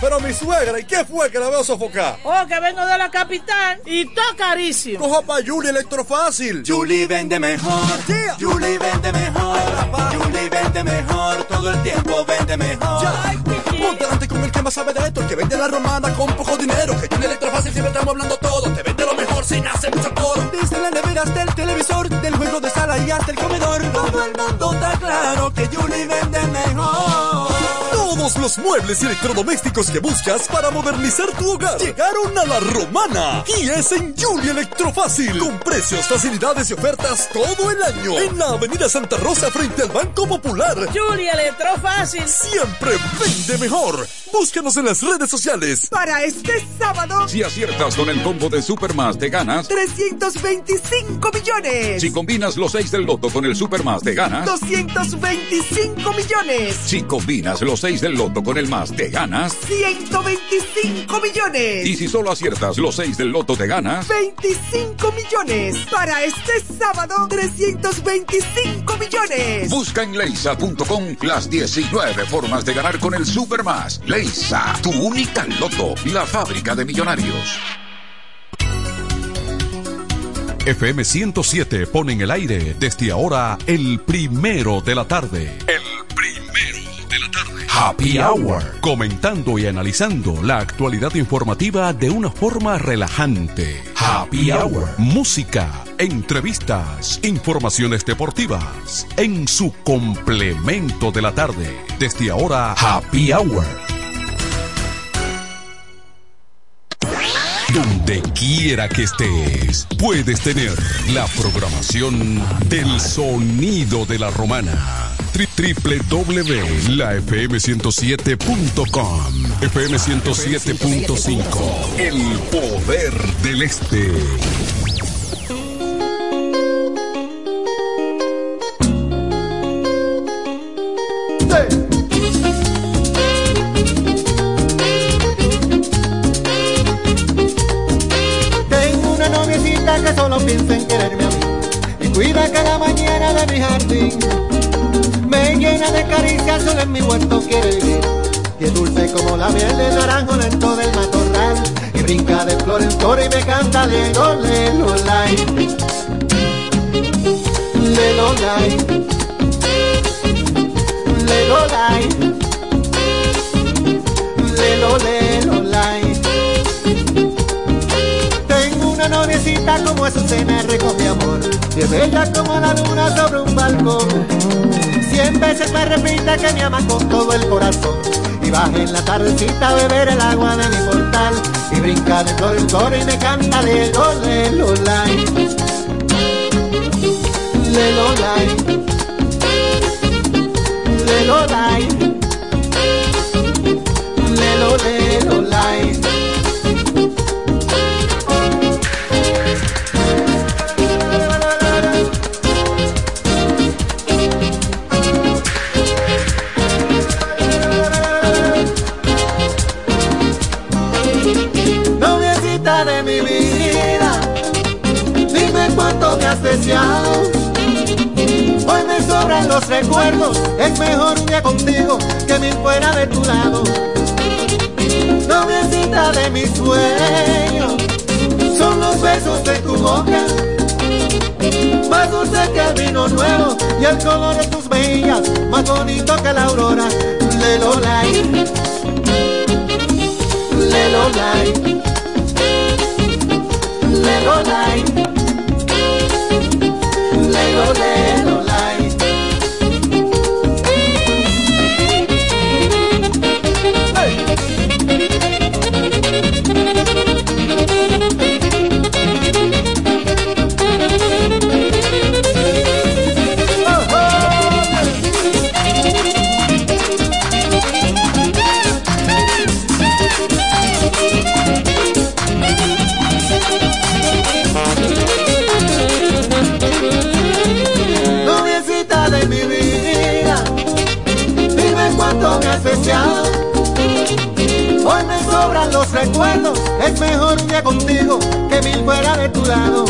Pero mi suegra, ¿y qué fue que la veo sofocar? Oh, que vengo de la capital y todo carísimo. Coja pa' Julie Electrofácil. Julie vende mejor. Yeah. Julie vende mejor. Julie vende mejor. Todo el tiempo vende mejor. Ponte delante con el que más sabe de esto, el que vende la romana con poco dinero. Que Julie Electrofácil siempre estamos hablando todo. Te vende lo mejor sin hacer mucho coro. Desde la nevera hasta el televisor, del juego de sala y hasta el comedor. Todo el mundo está claro que Julie vende mejor. Todos los muebles y electrodomésticos que buscas para modernizar tu hogar llegaron a la romana y es en Julie Electrofácil con precios, facilidades y ofertas todo el año en la Avenida Santa Rosa frente al Banco Popular. Julie Electrofácil siempre vende mejor. Búscanos en las redes sociales. Para este sábado, si aciertas con el combo de Supermas te ganas 325 millones. Si combinas los 6 del loto con el Supermas te ganas 225 millones. Si combinas los 6 del loto con el más te ganas 125 millones. Y si solo aciertas los 6 del loto te ganas 25 millones. Para este sábado, 325 millones. Busca en leisa.com las 19 formas de ganar con el Supermas. Leisa, tu única loto, la fábrica de millonarios. FM 107 pone en el aire desde ahora el primero de la tarde. El Happy Hour. Comentando y analizando la actualidad informativa de una forma relajante. Happy Hour. Música, entrevistas, informaciones deportivas. En su complemento de la tarde. Desde ahora, Happy Hour. Donde quiera que estés, puedes tener la programación del sonido de la romana. www.lafm107.com FM 107.5 El poder del este. que solo piensa en quererme a mí y cuida cada mañana de mi jardín. De caricias, solo en mi huerto quiere vivir. Y es dulce como la miel de naranjo lento del matorral. Y brinca de flor en flor y me canta lelo, lelo, lai. Lelo, lai. Lelo, lai. Lelo, lelo, lai noviecita como Azucena recoge amor Y es bella como la luna sobre un balcón Cien veces me repite que me ama con todo el corazón. Y baja en la tardecita a beber el agua de mi Y brinca de flor en flor y me canta lelo, lelo, lai Lelo, lai Lelo, lai los recuerdos, es mejor un día contigo que mil fuera de tu lado. Noviecita de mis sueños, son los besos de tu boca. Más dulce que el vino nuevo y el color de tus mejillas, más bonito que la aurora. Lelo light, lelo recuerdos, es mejor día contigo que mil fuera de tu lado.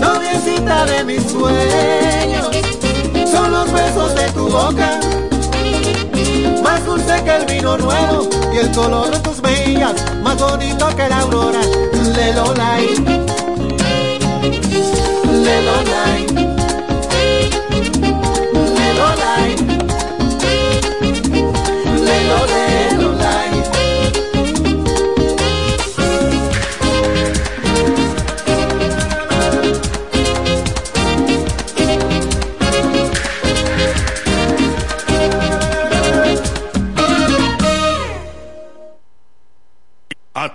Noviecita de mis sueños, son los besos de tu boca. Más dulce que el vino nuevo y el color de tus mejillas, más bonito que la aurora. Lelo light,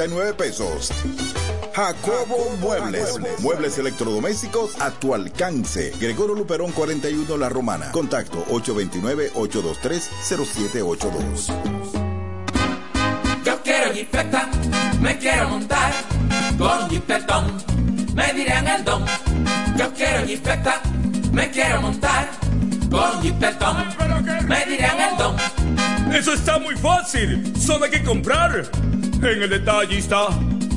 12,339 pesos. Jacobo Muebles. Muebles electrodomésticos a tu alcance. Gregorio Luperón 41 La Romana. Contacto 829-823-0782. Yo quiero jipeta, me quiero montar con jipetón, me dirán el don. Yo quiero jipeta, me quiero montar con jipetón, me dirán el don. Eso está muy fácil, solo hay que comprar. En el detallista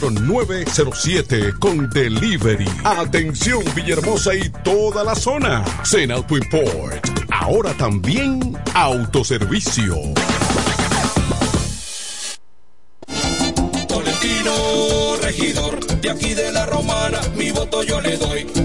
0907 con delivery. Atención Villahermosa y toda la zona. Auto Import. Ahora también autoservicio. Tolentino, regidor, de aquí de la romana, mi voto yo le doy.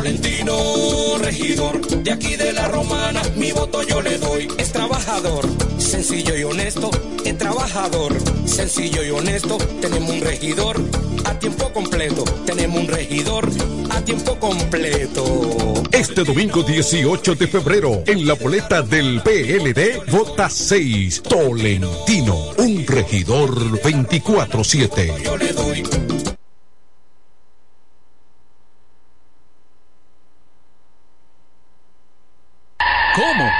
Tolentino, regidor, de aquí de la romana, mi voto yo le doy. Es trabajador, sencillo y honesto, es trabajador, sencillo y honesto. Tenemos un regidor a tiempo completo, tenemos un regidor a tiempo completo. Este domingo 18 de febrero, en la boleta del PLD, vota 6 Tolentino, un regidor 24-7. Yo le doy. ¿Cómo?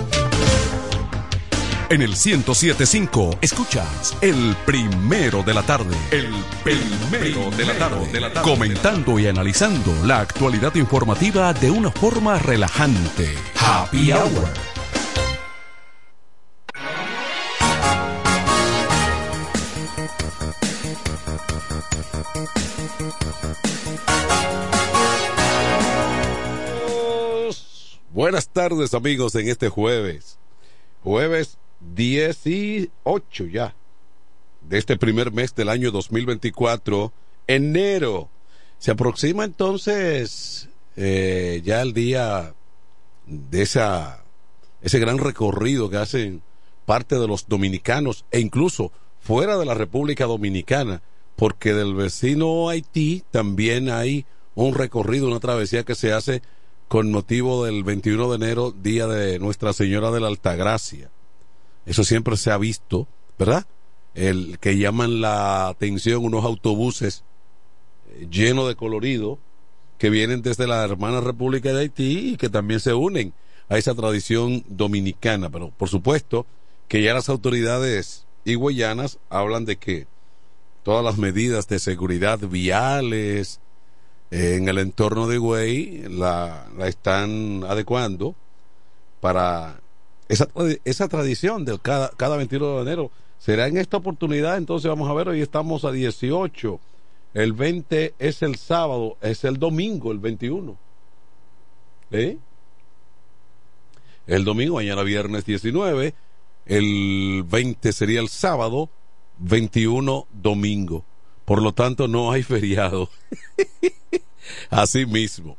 En el 1075 escuchas el primero de la tarde. El primero de la tarde. De la tarde. Comentando y analizando la actualidad informativa de una forma relajante. Happy Hour. Buenas tardes amigos en este jueves. Jueves 18 ya de este primer mes del año 2024, enero. Se aproxima entonces eh, ya el día de esa, ese gran recorrido que hacen parte de los dominicanos e incluso fuera de la República Dominicana, porque del vecino Haití también hay un recorrido, una travesía que se hace con motivo del 21 de enero, día de Nuestra Señora de la Altagracia. Eso siempre se ha visto, ¿verdad? El que llaman la atención unos autobuses eh, llenos de colorido que vienen desde la hermana República de Haití y que también se unen a esa tradición dominicana. Pero por supuesto que ya las autoridades higüeyanas hablan de que todas las medidas de seguridad viales eh, en el entorno de Higüey la, la están adecuando para esa, tradición del cada, cada 21 de enero. Será en esta oportunidad, entonces vamos a ver, hoy estamos a 18. El 20 es el sábado, es el domingo, el 21. ¿Eh? El domingo, mañana viernes 19. El 20 sería el sábado, 21 domingo. Por lo tanto, no hay feriado. Así mismo.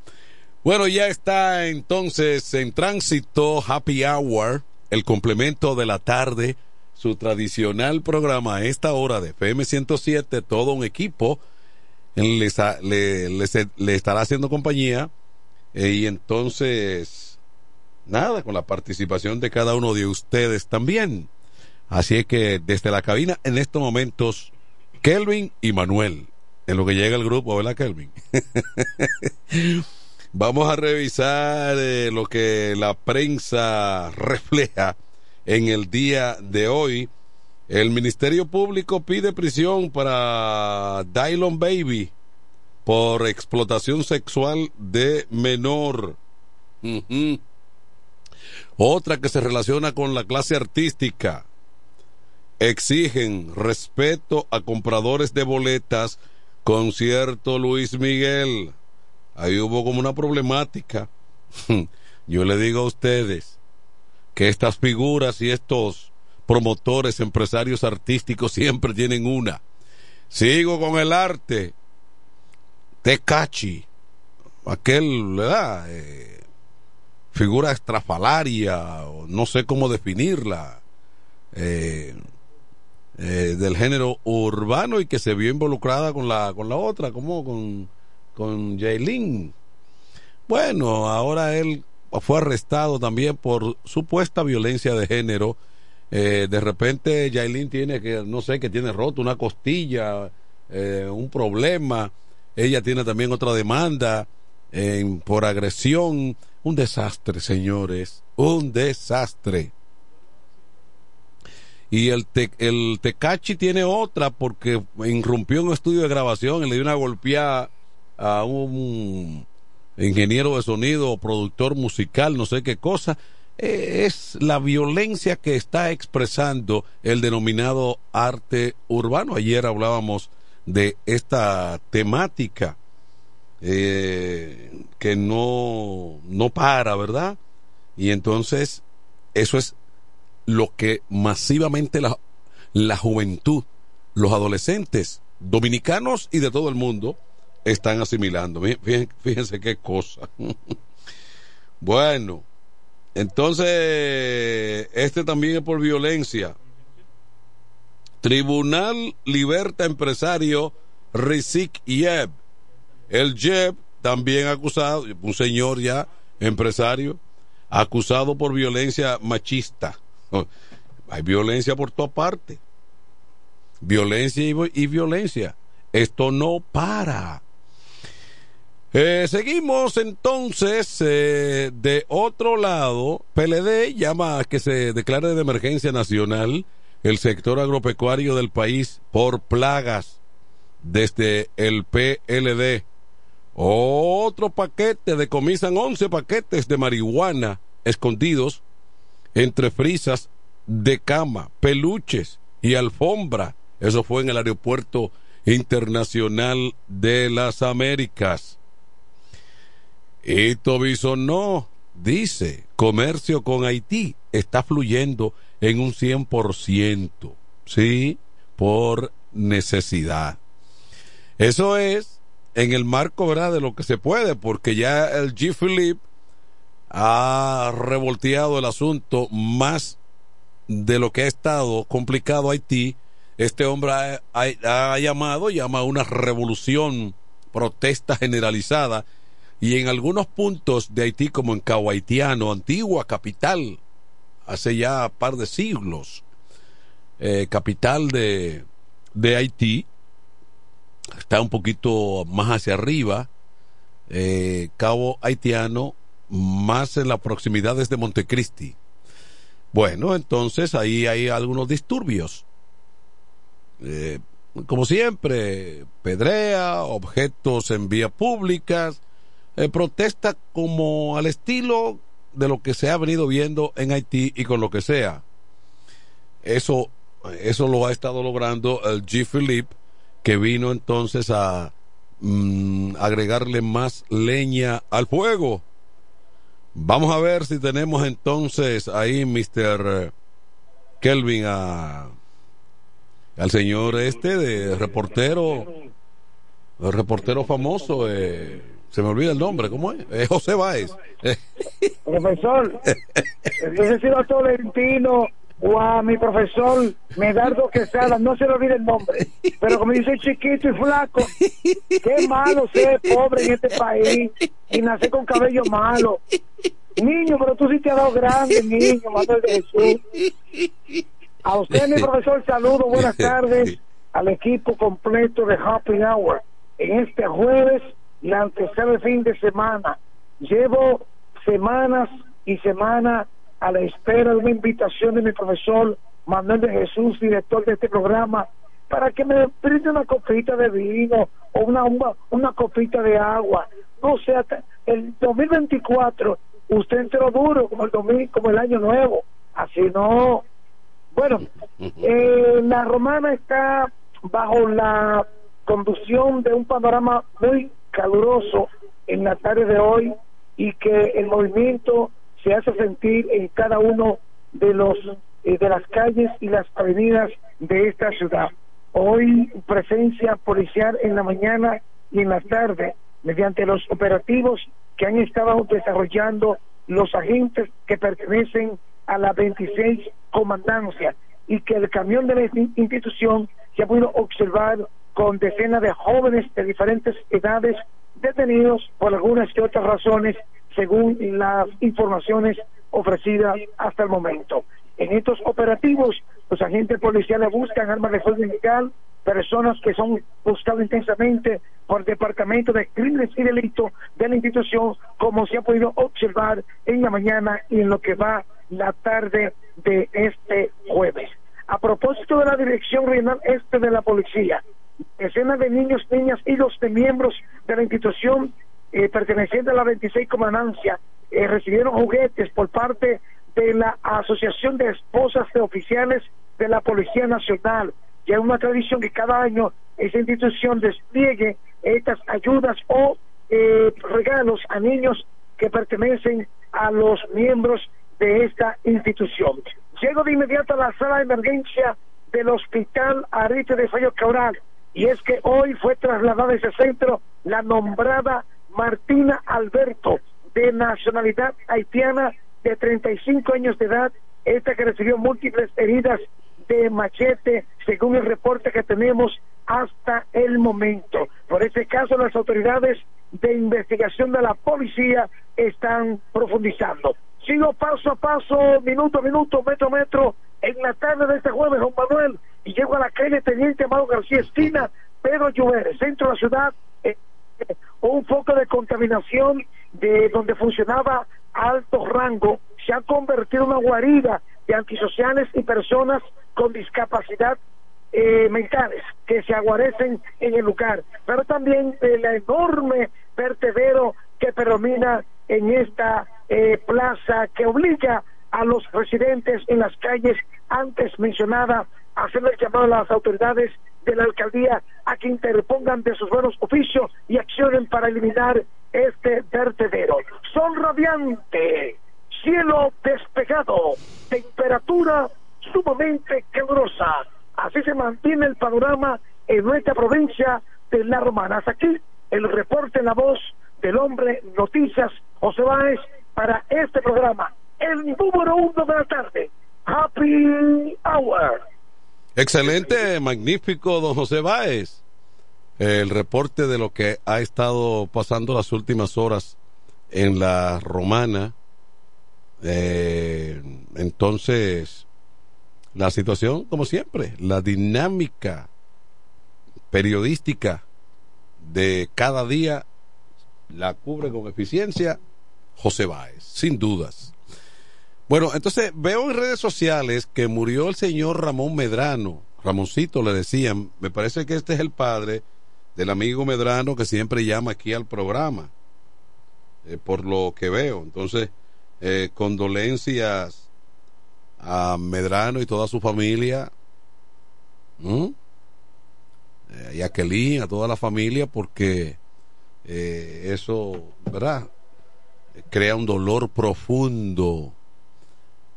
Bueno, ya está entonces en tránsito Happy Hour, el complemento de la tarde, su tradicional programa a esta hora de FM 107, todo un equipo le, le, estará haciendo compañía eh, y entonces, nada, con la participación de cada uno de ustedes también. Así que desde la cabina, en estos momentos, Kelvin y Manuel, en lo que llega el grupo, ¿verdad, Kelvin? Vamos a revisar eh, lo que la prensa refleja en el día de hoy. El Ministerio Público pide prisión para Dylon Baby por explotación sexual de menor. Otra que se relaciona con la clase artística. Exigen respeto a compradores de boletas. Concierto Luis Miguel ahí hubo como una problemática. Yo le digo a ustedes que estas figuras y estos promotores, empresarios artísticos siempre tienen una. Sigo con el arte. Tecachi, aquel, ¿verdad? Eh, figura estrafalaria, no sé cómo definirla, eh, eh, del género urbano y que se vio involucrada con la, con la otra, como con con Jailin. Bueno, ahora él fue arrestado también por supuesta violencia de género. Eh, de repente Jailin tiene que, no sé, que tiene roto una costilla, eh, un problema. Ella tiene también otra demanda eh, por agresión. Un desastre, señores. Un desastre. Y el, el Tecachi tiene otra porque irrumpió en un estudio de grabación y le dio una golpeada a un ingeniero de sonido o productor musical, no sé qué cosa, es la violencia que está expresando el denominado arte urbano. Ayer hablábamos de esta temática eh, que no, no para, ¿verdad? Y entonces eso es lo que masivamente la, la juventud, los adolescentes dominicanos y de todo el mundo, están asimilando. Fíjense, qué cosa. bueno, entonces, este también es por violencia. Tribunal liberta empresario Rizik Yeb. El Yeb también acusado, un señor ya empresario, acusado por violencia machista. Hay violencia por toda parte. Violencia y violencia. Esto no para. Eh, seguimos entonces eh, de otro lado. PLD llama a que se declare de emergencia nacional el sector agropecuario del país por plagas desde el PLD. Otro paquete, decomisan 11 paquetes de marihuana escondidos entre frisas de cama, peluches y alfombra. Eso fue en el aeropuerto internacional de las Américas. Y Tobison no, dice, comercio con Haití está fluyendo en un 100%, ¿sí? Por necesidad. Eso es en el marco, ¿verdad?, de lo que se puede, porque ya el G. Philip ha revolteado el asunto más de lo que ha estado complicado Haití. Este hombre ha, ha llamado, llama a una revolución, protesta generalizada y en algunos puntos de Haití, como en Cabo Haitiano, antigua capital, hace ya par de siglos, eh, capital de, de Haití, está un poquito más hacia arriba, eh, Cabo Haitiano, más en las proximidades de Montecristi. Bueno, entonces ahí hay algunos disturbios. Eh, como siempre, pedrea, objetos en vías públicas, eh, protesta como al estilo de lo que se ha venido viendo en Haití y con lo que sea. Eso, eso lo ha estado logrando el G. Philippe, que vino entonces a mm, agregarle más leña al fuego. Vamos a ver si tenemos entonces ahí, Mr. Kelvin, a, al señor este de reportero, el reportero famoso, eh, se me olvida el nombre, ¿cómo es? José Báez. Profesor, ese sido Tolentino o a mi profesor Medardo Quesada, no se le olvide el nombre, pero como dice chiquito y flaco, qué malo ser pobre en este país y nacer con cabello malo. Niño, pero tú sí te has dado grande, niño, Manuel de Jesús. A usted, mi profesor, saludo, buenas tardes al equipo completo de Happy Hour. En este jueves, la antesala de fin de semana. Llevo semanas y semanas a la espera de una invitación de mi profesor Manuel de Jesús, director de este programa, para que me brinde una copita de vino o una, una, una copita de agua. No sea, el 2024 usted entró duro como el domingo, como el año nuevo. Así no. Bueno, eh, la romana está bajo la conducción de un panorama muy caluroso en la tarde de hoy y que el movimiento se hace sentir en cada uno de los eh, de las calles y las avenidas de esta ciudad. Hoy presencia policial en la mañana y en la tarde mediante los operativos que han estado desarrollando los agentes que pertenecen a la 26 comandancia y que el camión de la institución se ha podido observar con decenas de jóvenes de diferentes edades detenidos por algunas que otras razones según las informaciones ofrecidas hasta el momento. En estos operativos, los agentes policiales buscan armas de fuego ilegal, personas que son buscadas intensamente por el Departamento de Crímenes y Delitos de la institución, como se ha podido observar en la mañana y en lo que va la tarde de este jueves. A propósito de la Dirección Regional Este de la Policía, decenas de niños, niñas, hijos de miembros de la institución eh, perteneciente a la 26 Comandancia eh, recibieron juguetes por parte de la Asociación de Esposas de Oficiales de la Policía Nacional. Ya es una tradición que cada año esa institución despliegue estas ayudas o eh, regalos a niños que pertenecen a los miembros de esta institución. Llego de inmediato a la sala de emergencia del Hospital Arite de Fallo Cabral y es que hoy fue trasladada a ese centro la nombrada Martina Alberto, de nacionalidad haitiana, de 35 años de edad, esta que recibió múltiples heridas de machete, según el reporte que tenemos hasta el momento. Por este caso, las autoridades de investigación de la policía están profundizando. Sigo paso a paso, minuto a minuto, metro a metro, en la tarde de este jueves, Juan Manuel, y llego a la calle Teniente Amado García Esquina, Pedro Lluver, centro de la ciudad, eh, un foco de contaminación de donde funcionaba alto rango. Se ha convertido en una guarida de antisociales y personas con discapacidad eh, mentales que se aguarecen en el lugar, pero también el enorme vertedero que predomina en esta eh, plaza que obliga a los residentes en las calles antes mencionadas hacer el llamado a las autoridades de la alcaldía a que interpongan de sus buenos oficios y accionen para eliminar este vertedero. Son radiante, cielo despejado, temperatura sumamente calurosa. Así se mantiene el panorama en nuestra provincia de La Romana. Aquí el reporte en la voz del hombre Noticias José Báez para este programa, el número uno de la tarde. Happy Hour. Excelente, magnífico, don José Báez. El reporte de lo que ha estado pasando las últimas horas en la romana. Eh, entonces, la situación, como siempre, la dinámica periodística de cada día la cubre con eficiencia José Báez, sin dudas. Bueno, entonces veo en redes sociales que murió el señor Ramón Medrano. Ramoncito le decían, me parece que este es el padre del amigo Medrano que siempre llama aquí al programa, eh, por lo que veo. Entonces, Eh, condolencias a Medrano y toda su familia. Eh, y a Kelly, a toda la familia, porque eso, ¿verdad? Crea un dolor profundo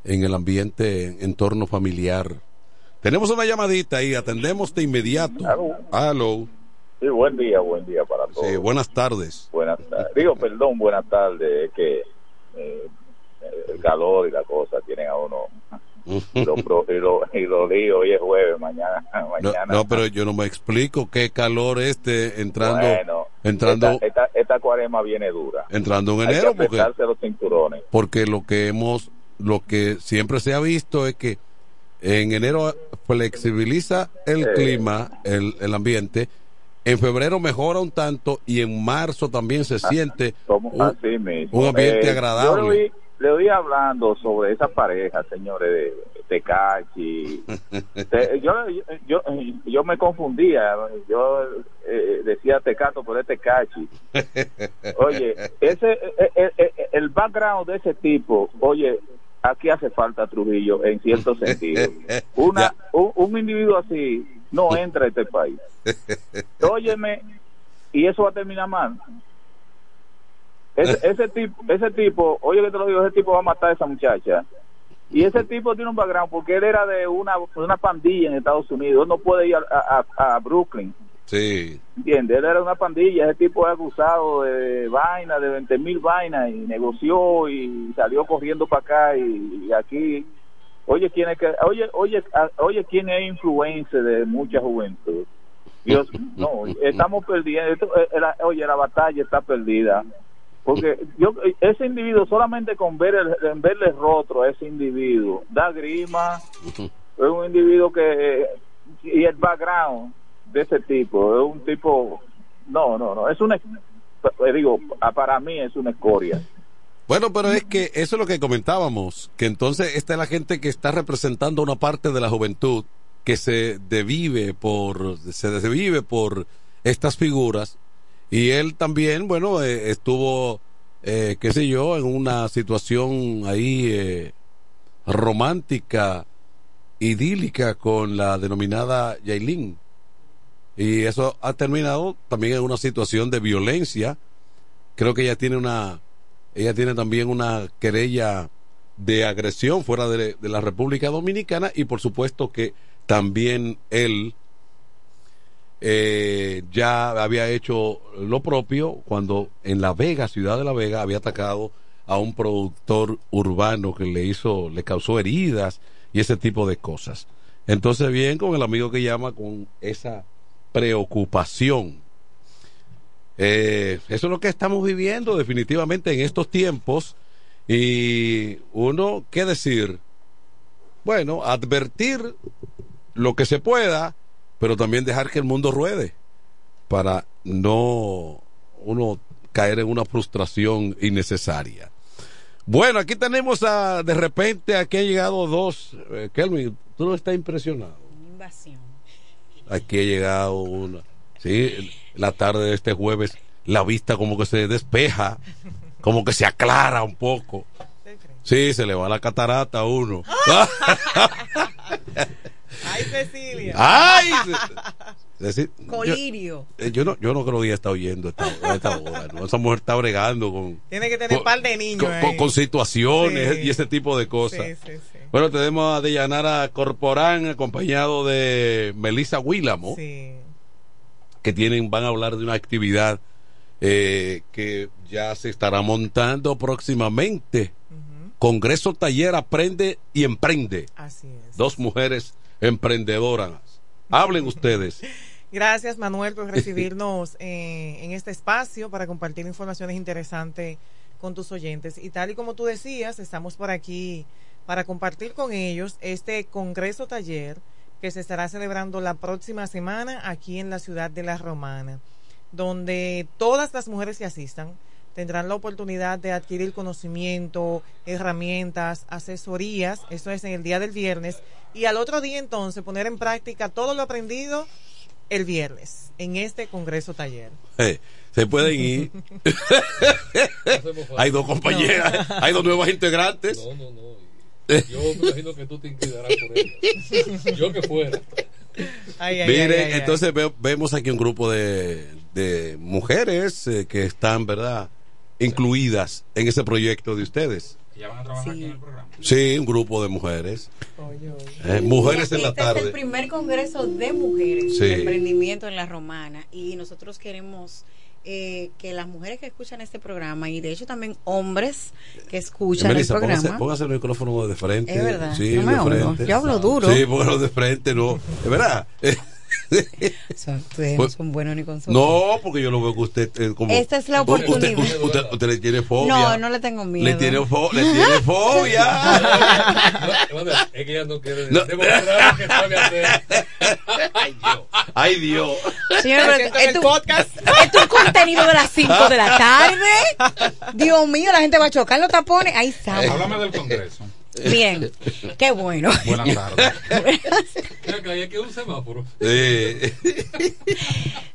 en el ambiente, entorno familiar. Tenemos una llamadita ahí, atendemos de inmediato. Aló. Sí, buen día, buen día para todos. Sí, buenas tardes. Buenas tardes. Digo, perdón, buenas tardes, es que eh, el calor y la cosa tienen a uno y lo, y lo, y lo digo, hoy es jueves, mañana, No, mañana. no, pero yo no me explico qué calor este entrando Bueno, entrando esta, esta, esta cuarema viene dura. entrando en Hay que enero porque los cinturones. porque lo que hemos lo que siempre se ha visto es que en enero flexibiliza el Eh. clima el, el ambiente en febrero mejora un tanto y en marzo también se siente Como un, así mismo. un ambiente Eh, agradable Yo le oí, le oí hablando sobre esa pareja, señores, de Tecachi. Te- yo, yo, yo me confundía. Yo eh, decía Tecato, pero es Tecachi. Oye, ese, eh, eh, el background de ese tipo, oye, aquí hace falta Trujillo en cierto sentido. Una, un, un individuo así no entra a este país. Óyeme, y eso va a terminar mal. Ese, ese tipo, ese tipo, oye que te lo digo, ese tipo va a matar a esa muchacha. Y ese tipo tiene un background porque él era de una, una pandilla en Estados Unidos. Él no puede ir a, a- a Brooklyn. Sí ¿Entiendes? Él era una pandilla. Ese tipo es acusado de vaina, de 20 mil vainas, y negoció y salió corriendo para acá. Y, y aquí, oye, ¿quién es que, oye, oye, a- oye, quién es influencia de mucha juventud? Dios, no, estamos perdiendo. Esto, eh, la- oye, la batalla está perdida. Porque yo ese individuo, solamente con ver el, en verle el rostro a ese individuo, da grima. Es un individuo que. Y el background de ese tipo, es un tipo. No, no, no. Es una. eh, Digo, para mí es una escoria. Bueno, pero es que eso es lo que comentábamos, que entonces esta es la gente que está representando una parte de la juventud que se devive por se desvive por estas figuras y él también, bueno, eh, estuvo eh, qué sé yo, en una situación ahí eh, romántica idílica con la denominada Yailin. Y eso ha terminado también en una situación de violencia. Creo que ella tiene una ella tiene también una querella de agresión fuera de, la República Dominicana y por supuesto que también él eh, ya había hecho lo propio cuando en La Vega, ciudad de La Vega, había atacado a un productor urbano que le hizo, le causó heridas y ese tipo de cosas. Entonces bien con el amigo que llama con esa preocupación. Eh, eso es lo que estamos viviendo definitivamente en estos tiempos y uno, ¿qué decir? Bueno, advertir lo que se pueda, pero también dejar que el mundo ruede para no uno caer en una frustración innecesaria. Bueno, aquí tenemos a, de repente, aquí han llegado dos. Eh, Kelvin, tú no estás impresionado. Invasión. Aquí ha llegado una. Sí, la tarde de este jueves, la vista como que se despeja, como que se aclara un poco. Sí, se le va la catarata a uno. Ay, Cecilia. ¡Ay! Decir, Colirio. Yo, eh, yo no, yo no creo que ella está oyendo esta, esta hora. ¿no? Esa mujer está bregando con, Tiene que tener con- par de niños. con, con situaciones Sí. y ese tipo de cosas. Sí, sí, sí. Bueno, tenemos a Deyanara Corporán acompañado de Melissa Willamo, Sí. que tienen, van a hablar de una actividad eh, que ya se estará montando próximamente. Congreso Taller Aprende y Emprende. Así es. Dos mujeres emprendedoras. Hablen ustedes. Gracias, Manuel, por recibirnos eh, en este espacio para compartir informaciones interesantes con tus oyentes. Y tal y como tú decías, estamos por aquí para compartir con ellos este Congreso Taller que se estará celebrando la próxima semana aquí en la ciudad de La Romana, donde todas las mujeres que asistan tendrán la oportunidad de adquirir conocimiento, herramientas, asesorías, eso es en el día del viernes, y al otro día entonces poner en práctica todo lo aprendido el viernes en este Congreso Taller. Se pueden ir. hay dos compañeras, hay dos nuevas integrantes. No, no, no. Yo me imagino que tú te inclinarás por ella. Yo que fuera. Ay, ay, Miren, ay, entonces ve- vemos aquí un grupo de, de mujeres eh, que están, ¿verdad?, incluidas en ese proyecto de ustedes. ¿Ya van a trabajar aquí en el programa? Sí, un grupo de mujeres. Eh, mujeres en la este es el tarde. primer congreso de mujeres Sí. de emprendimiento en la romana y nosotros queremos eh, que las mujeres que escuchan este programa y de hecho también hombres que escuchan Melissa, el programa póngase, póngase el micrófono de frente. Es verdad, Sí, no me de frente. Yo hablo duro. Sí, póngalo de frente, no. Es verdad. Son- ustedes no son buenos ni con su No, porque yo lo veo que usted eh, como Esta es la oportunidad. Usted, usted- usted le tiene fobia. no no le tengo miedo Le tiene, fo- le tiene fobia. Es que ella no quiere No. demostrar lo que sabe hacer. Ay, Dios. Pero siento en el esto, podcast. es un contenido de las 5 de la tarde. Dios mío, la gente va a chocar los tapones. Ahí estamos. Háblame del Congreso. Bien, qué bueno. Buenas tardes. Mira que hay que un semáforo. Eh,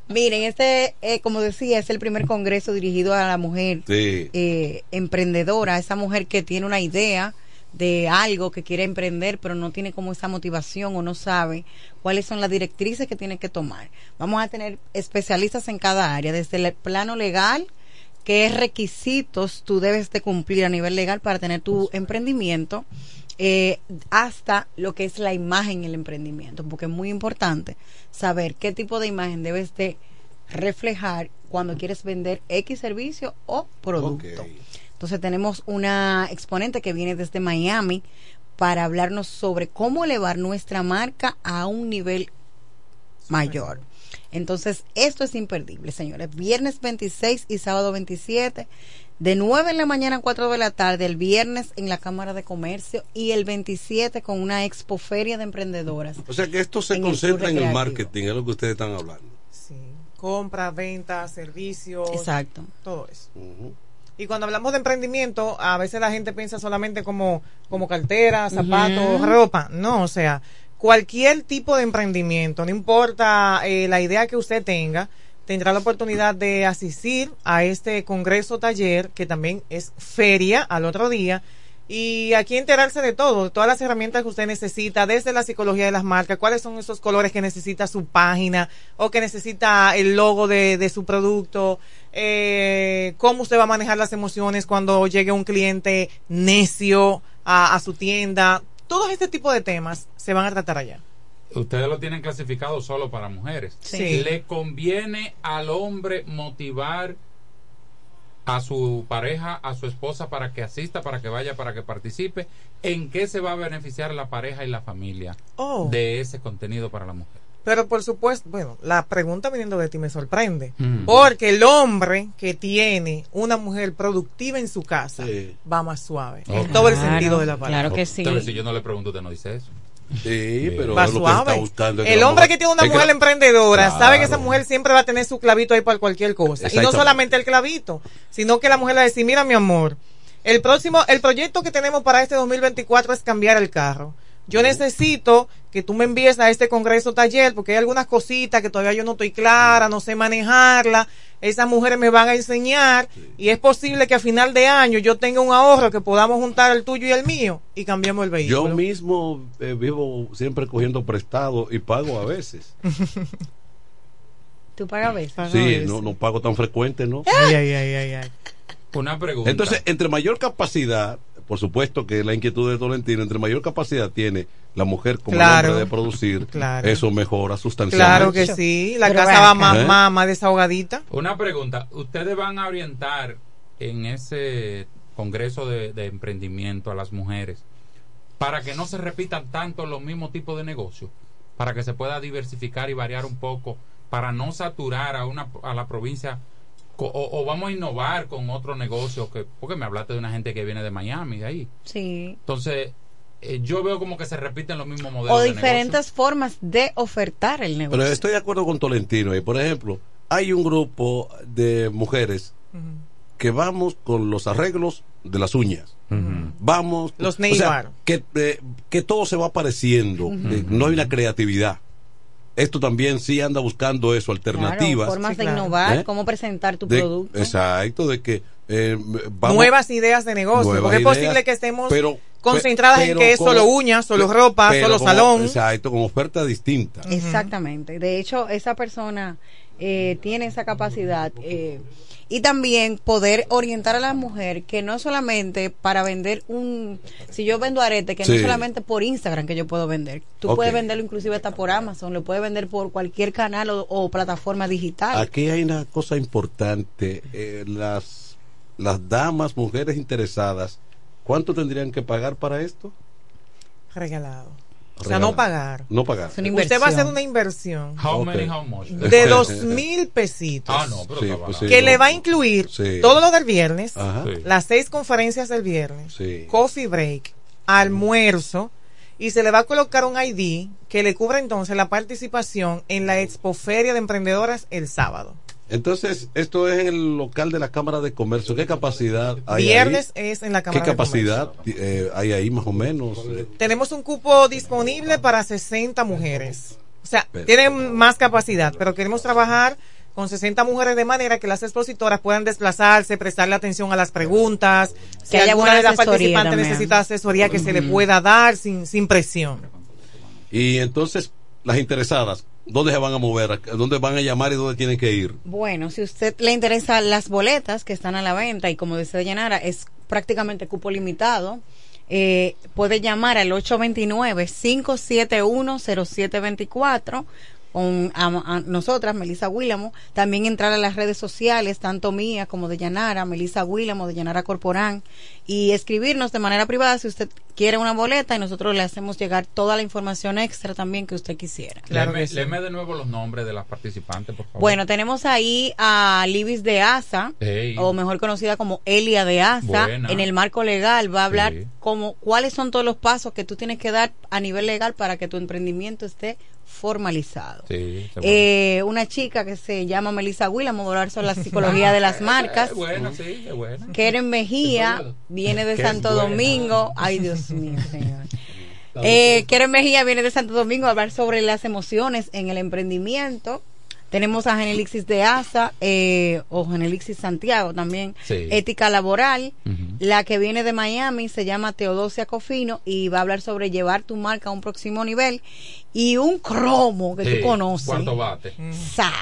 Miren, este, eh, como decía, es el primer congreso dirigido a la mujer sí. eh, emprendedora, esa mujer que tiene una idea de algo que quiere emprender, pero no tiene como esa motivación o no sabe cuáles son las directrices que tiene que tomar. Vamos a tener especialistas en cada área, desde el plano legal, qué requisitos tú debes de cumplir a nivel legal para tener tu emprendimiento, eh, hasta lo que es la imagen en el emprendimiento, porque es muy importante saber qué tipo de imagen debes de reflejar cuando quieres vender X servicio o producto. Entonces tenemos una exponente que viene desde Miami para hablarnos sobre cómo elevar nuestra marca a un nivel mayor. Entonces, esto es imperdible, señores. Viernes 26 y sábado 27, de 9 en la mañana a 4 de la tarde, el viernes en la Cámara de Comercio y el 27 con una expoferia de emprendedoras. O sea que esto se el concentra en el marketing, es lo que ustedes están hablando. Compra, venta, servicios. Exacto. Todo eso. Y cuando hablamos de emprendimiento, a veces la gente piensa solamente como, como cartera, zapatos, ropa. No, o sea, cualquier tipo de emprendimiento, no importa eh, la idea que usted tenga, tendrá la oportunidad de asistir a este congreso taller, que también es feria al otro día, y aquí enterarse de todo, de todas las herramientas que usted necesita, desde la psicología de las marcas, cuáles son esos colores que necesita su página o que necesita el logo de, de su producto, eh, cómo usted va a manejar las emociones cuando llegue un cliente necio a, a su tienda. Todo este tipo de temas se van a tratar allá. Ustedes lo tienen clasificado solo para mujeres. Sí. ¿Le conviene al hombre motivar a su pareja, a su esposa para que asista, para que vaya, para que participe? ¿En qué se va a beneficiar la pareja y la familia Oh. de ese contenido para la mujer? Pero por supuesto, bueno, la pregunta viniendo de ti me sorprende. Mm. Porque el hombre que tiene una mujer productiva en su casa va más suave. En todo el sentido de la palabra. Entonces, si yo no le pregunto, usted no dice eso. Sí, pero Va es lo que está suave. buscando. es que El hombre mujer- que tiene una que mujer emprendedora sabe que esa Claro. mujer siempre va a tener su clavito ahí para cualquier cosa. Y no solamente el clavito, sino que la mujer le va a decir, mira mi amor, el próximo, el proyecto que tenemos para este 2024 es cambiar el carro. Yo necesito que tú me envíes a este congreso taller porque hay algunas cositas que todavía yo no estoy clara, no sé manejarla. Esas mujeres me van a enseñar y es posible que a final de año yo tenga un ahorro que podamos juntar el tuyo y el mío y cambiemos el vehículo. Yo mismo eh, vivo siempre cogiendo prestado y pago a veces. ¿Tú pagas veces? Sí, no, no pago tan frecuente, ¿no? Ay, ay, ay, ay, ay. Una pregunta. Entonces, entre mayor capacidad, por supuesto que la inquietud de Tolentino, entre mayor capacidad tiene la mujer como Claro. hombre de producir, Claro. eso mejora sustancialmente. Claro que sí, la Pero casa va más, ¿Eh? más, más desahogadita. Una pregunta. ¿Ustedes van a orientar en ese congreso de, de emprendimiento a las mujeres para que no se repitan tanto los mismos tipos de negocios? Para que se pueda diversificar y variar un poco, para no saturar a, una, a la provincia. O, o vamos a innovar con otro negocio, que, porque me hablaste de una gente que viene de Miami, de ahí. Sí. Entonces, eh, yo veo como que se repiten los mismos modelos. O de diferentes formas de ofertar el negocio. Pero estoy de acuerdo con Tolentino. Y por ejemplo, hay un grupo de mujeres que vamos con los arreglos de las uñas. Vamos. Los o sea, que, eh, que todo se va eh, no hay una creatividad. Esto también sí anda buscando eso, alternativas. Claro, formas de innovar, ¿Eh? cómo presentar tu De- producto. Exacto, de que eh, vamos- Nuevas ideas de negocio. Porque es posible que estemos pero- concentradas en que es solo uñas, solo ropa, pero solo con- salón. Exacto, con oferta distinta. Exactamente. De hecho, esa persona eh, tiene esa capacidad. eh, y también poder orientar a la mujer que no solamente para vender un, si yo vendo arete, que no Sí. es solamente por Instagram que yo puedo vender. Tú puedes venderlo inclusive hasta por Amazon, lo puedes vender por cualquier canal o, o plataforma digital. Aquí hay una cosa importante. eh, las, las damas, mujeres interesadas, ¿cuánto tendrían que pagar para esto? Regalado. O sea, no pagar. No pagar. Usted va a hacer una inversión How many, how much? de dos mil pesitos. Ah, no, pero Sí, pues sí, que no. le va a incluir Sí. todo lo del viernes, Ajá. Sí. las seis conferencias del viernes, Sí. coffee break, almuerzo, y se le va a colocar un ID que le cubra entonces la participación en la Expoferia de Emprendedoras el sábado. Entonces, esto es en el local de la Cámara de Comercio. ¿Qué capacidad hay Viernes ahí? es en la ¿Qué Cámara de capacidad eh, hay ahí más o menos? Eh, Tenemos un cupo disponible para 60 mujeres. O sea, tienen más capacidad, pero queremos trabajar con 60 mujeres de manera que las expositoras puedan desplazarse, prestarle atención a las preguntas. Si haya alguna de las participantes también. necesita asesoría, que se le pueda dar sin, sin presión. Y entonces, las interesadas, ¿dónde se van a mover? ¿Dónde van a llamar y dónde tienen que ir? Bueno, si usted le interesan las boletas que están a la venta y como decía Llenara, es prácticamente cupo limitado, eh, puede llamar al 829-571-0724 con a, a nosotras, Melissa Willamo, también entrar a las redes sociales, tanto mía como de Yanara, Melissa Willamo, de Yanara Corporán, y escribirnos de manera privada si usted quiere una boleta y nosotros le hacemos llegar toda la información extra también que usted quisiera. Léeme, léeme de nuevo los nombres de las participantes, por favor. Bueno, tenemos ahí a Libis de Asa, o mejor conocida como Elia de Asa, Buena. en el marco legal. Va a hablar Sí. como cuáles son todos los pasos que tú tienes que dar a nivel legal para que tu emprendimiento esté formalizado. Sí, Eh, una chica que se llama Melissa a hablar sobre la psicología de las marcas. Es buena, sí, es buena. Keren Mejía viene de Santo buena. Domingo. Ay, Dios mío, señor. Eh, Keren Mejía viene de Santo Domingo a hablar sobre las emociones en el emprendimiento. Tenemos a Genelixis de Asa eh, o Genelixis Santiago también. Sí. Ética laboral. La que viene de Miami se llama Teodosia Cofino y va a hablar sobre llevar tu marca a un próximo nivel. Y un cromo que Sí, tú conoces. ¿Cuánto bate? Sa.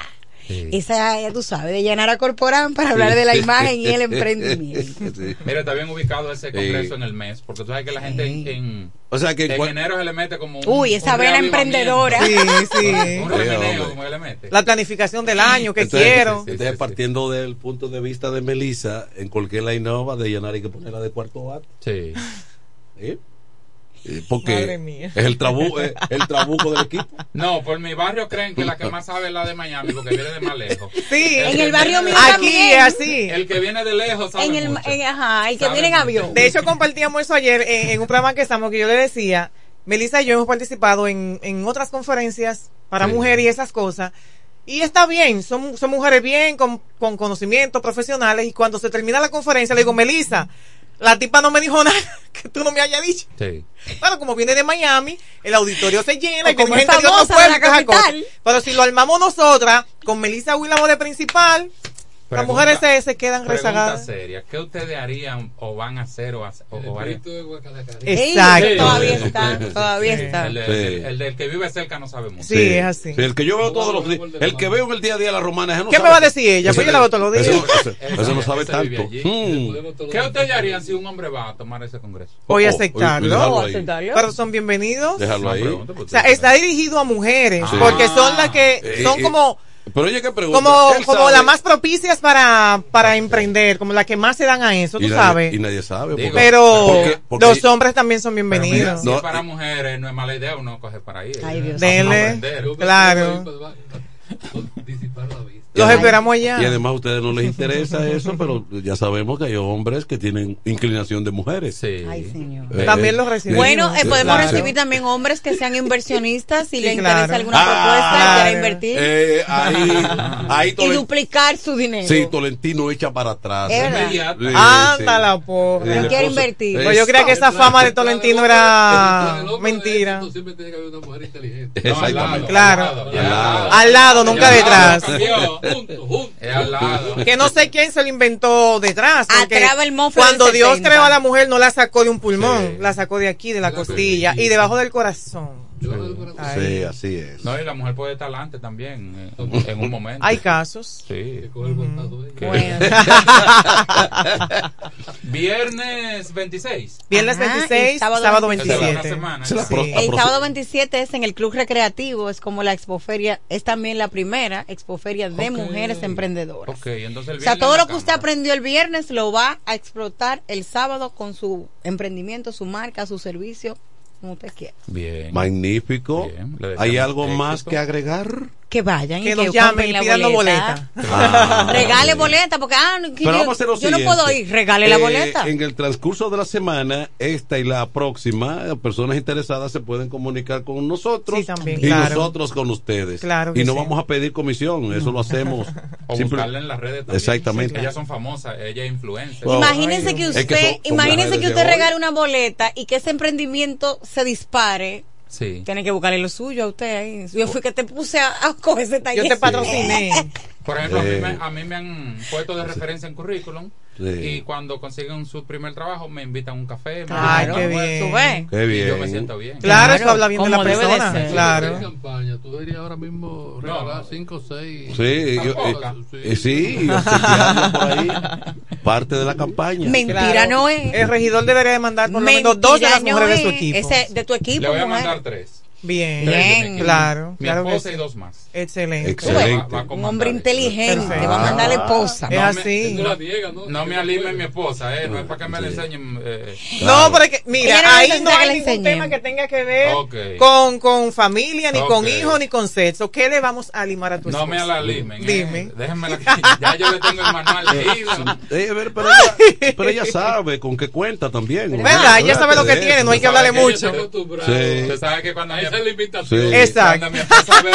Sí. Esa, ya tú sabes, de llenar a Corporán para hablar de la imagen y el emprendimiento. Mira, está bien ubicado ese congreso Sí. en el mes, porque tú sabes que la gente en, en, O sea que en enero se le mete como un, Uy, esa reavivamiento. emprendedora. Sí, sí. Un Sí, remeneo, como se le mete. La planificación del año que Entonces, quiero. entonces, partiendo del punto de vista de Melissa, en cualquier la innova de llenar hay que ponerla de cuarto acto. Sí. ¿eh? Eh, Porque Madre mía. es el, trabu eh, el trabuco del equipo. No, por mi barrio creen que la que más sabe es la de Miami, porque viene de más lejos. Sí, En el barrio mío Aquí también. es así. El que viene de lejos sabe En el, mucho. en- ajá, el que viene en avión. De hecho, compartíamos eso ayer en, en un programa que estamos, que yo le decía, Melissa y yo hemos participado en, en otras conferencias para Sí. mujeres y esas cosas. Y está bien, son, son mujeres bien, con, con conocimientos profesionales. Y cuando se termina la conferencia, le digo, Melissa, la tipa no me dijo nada que tú no me hayas dicho. Sí. Bueno, como viene de Miami, el auditorio se llena O y como gente de otros pueblos. Pero si lo armamos nosotras, con Melissa Willamo de principal, las mujeres se, se quedan rezagadas. seria. ¿Qué ustedes harían o van a hacer o, hace- o- o harían? Exacto. Todavía está, todavía está. El, Sí. el- el del que vive cerca no sabe mucho. Sí, es así. Sí, el que yo veo todos los días, el que veo en el día a día la romana, no ¿Qué me va a decir ella? Pues yo la veo todos los días. ese no sabe tanto. allí. Mm. ¿Qué ustedes harían si un hombre va a tomar ese congreso? Voy a Oh, oh, aceptarlo. Pero son bienvenidos. Déjalo ahí. O sea, está dirigido a mujeres, Sí. porque son las que son eh, como Pero oye, ¿qué pregunta? como Él como sabe. las más propicias para para emprender, como las que más se dan a eso, tú y nadie, sabes. Y nadie sabe. Digo, Pero porque- porque- los hombres también son mira, bienvenidos. si No, es para mujeres no es mala idea uno coger para ahí. Ay, Dios Dele. Claro. Los esperamos allá. Y además a ustedes no les interesa eso, pero ya sabemos que hay hombres que tienen inclinación de mujeres. Sí. Ay, señor. Eh, También los eh, recibimos. Bueno, eh, podemos Claro. recibir también hombres que sean inversionistas si Sí, les claro. interesa alguna Ah, propuesta claro. quiera invertir Eh, ahí, ahí y duplicar su dinero. sí, Tolentino echa para atrás. Ándala, sí. po. Sí, Él le quiere invertir. Pues yo creía que esa fama de Tolentino era mentira. Siempre tiene que haber una mujer inteligente. No, Exactamente. Claro. al lado, nunca detrás. Al lado. Que no sé quién se lo inventó detrás. porque Atraba el mofle Cuando Dios 70. creó a la mujer, no la sacó de un pulmón, Sí. la sacó de aquí, de la La costilla costilla. y debajo del corazón. Sí, así es. No, y la mujer puede estar adelante también eh, en un momento. Hay casos. Sí. que coge el botado ella. Que- Bueno. Viernes 26. Viernes Ajá, 26, y sábado sábado, 27. Esa es una 27. semana. Sí. El sábado 27 es en el Club Recreativo, es como la expoferia, es también la primera expoferia de Ok. mujeres emprendedoras. Ok, entonces el O sea, todo lo que usted aprendió el viernes lo va a explotar el sábado con su emprendimiento, su marca, su servicio, como usted quiera. Bien. Magnífico. Bien, ¿Hay algo más éxito. que agregar? Que vayan Que y nos que llamen y pidan la boleta. boleta. Ah, Regale boleta, porque ah, yo, vamos a hacer lo yo no puedo ir, regale la Eh, boleta. En el transcurso de la semana, esta y la próxima, personas interesadas se pueden comunicar con nosotros Sí, también, y claro. nosotros con ustedes. Claro y no sí. vamos a pedir comisión, eso lo hacemos. O simple- buscarla en las redes también. Exactamente. Ellas son famosas, ella es influencer. Wow. Imagínense que Es usted, que son- son imagínense que usted regale una boleta y que ese emprendimiento se dispare. Sí. Tiene que buscarle lo suyo a usted ahí. Yo fui que te puse a, a coger ese taller. Yo te patrociné. Por ejemplo, a, mí Eh. me, a mí me han puesto de referencia en currículum Sí. y cuando consiguen su primer trabajo me invitan a un café. me Ay, qué bien. ¿Tú ves? Qué Y yo me siento bien. Claro, eso habla bien de la de persona. ser. En Claro. campaña, tú deberías ahora mismo regalar 5 o 6. Sí, yo- eh, eh, sí, por ahí. Parte de la campaña. Mentira Claro. no es. El regidor debería de mandar por lo menos dos de las no mujeres de su equipo. Ese, de tu equipo, Le voy a mujer. mandar tres. Bien, Tres de Bien. claro, Mi claro que esposa sí. y dos más. Excelente. Excelente. Va- va Un hombre inteligente, Perfecto. va a mandar la esposa. Es No así. No la niega, ¿no? No me alime mi esposa, eh, no es para que me le enseñen. eh, No, pero es que, mira, no ahí no hay ningún enseñen. tema que tenga que ver Ok. con, con familia, ni con Ok. hijos, ni con sexo. ¿Qué le vamos a limar a tu no me esposa? alimen. Dime. Eh. Déjenme la Ya yo le tengo el manual leído. Eh, a ver, pero, ella, pero ella sabe con qué cuenta también. ¿Verdad? Ella sabe lo que tiene, eso. no hay que hablarle mucho. Usted sabe que cuando la invitación. Sí. Exacto. cuando mi esposa ve,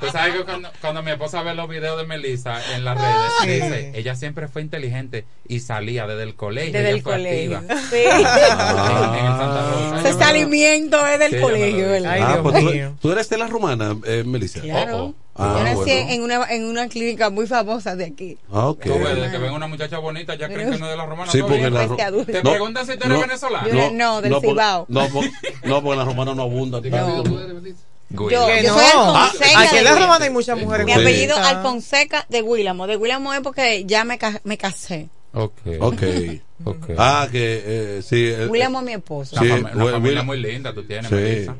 tú sabes que cuando, cuando mi esposa ve los videos de Melissa en las redes, Sí. dice, ella siempre fue inteligente y salía desde el colegio. Desde ella el fue colegio. activa. Sí. En- en Santa Rosa. Ese me lo- salimiento es del Sí, colegio. ¿verdad? Ay, Ah, pues tú, tú eres de la romana, eh, Melissa. Claro. Oh, oh. Ah, Yo nací bueno. en, una, en una clínica muy famosa de aquí. Ah, ok. Tú ves, desde que ven una muchacha bonita, ya creen que no es de la romana. Sí, porque la ro- adulto. Te No, preguntan si tú eres no, venezolano. Yo- no, del Cibao. No, porque- no, porque las romanas no. ¿De tú eres, Melissa? Yo, Que yo no. soy Ah, Alfonseca. Aquí de en la romana hay muchas mujeres Mi Sí. apellido. Alfonseca de Guilamo. De Guilamo es porque ya me, ca- me casé. Ok. Ok. Ah, que eh, sí. eh, William es mi esposo. Una, Sí, fam- una Will- familia muy linda tú tienes, Sí. Melissa.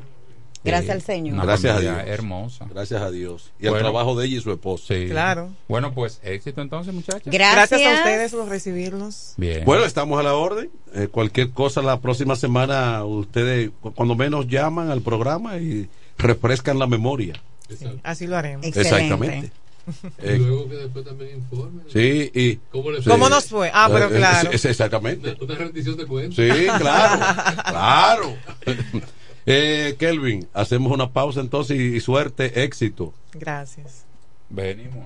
Gracias al Señor. Una Gracias a Dios. hermosa. Gracias a Dios. Y el Bueno. trabajo de ella y su esposo. Sí. Claro. Bueno, pues éxito entonces, muchachos. Gracias. Gracias a ustedes por recibirnos. Bien. Bueno, estamos a la orden. Eh, cualquier cosa la próxima semana, ustedes cu- cuando menos llaman al programa y refrescan la memoria. Exacto. Así lo haremos. Excelente. Exactamente. Y Eh, luego que después también informe. sí, y. ¿Cómo le sí. ¿Cómo nos fue? Ah, pero Eh, claro. es- es- exactamente. Una, una rendición de cuentas. Sí, claro. claro. Eh, Kelvin, hacemos una pausa entonces y, y suerte, éxito. Gracias. Venimos.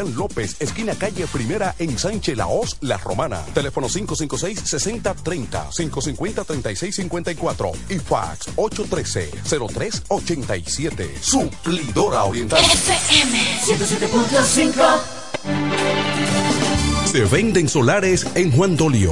López, esquina calle Primera en Sánchez Laos, La Romana. Teléfono 556-6030, 550-3654 y fax 813-0387. Suplidora Oriental. FM 107.5 Se venden solares en Juan Dolio.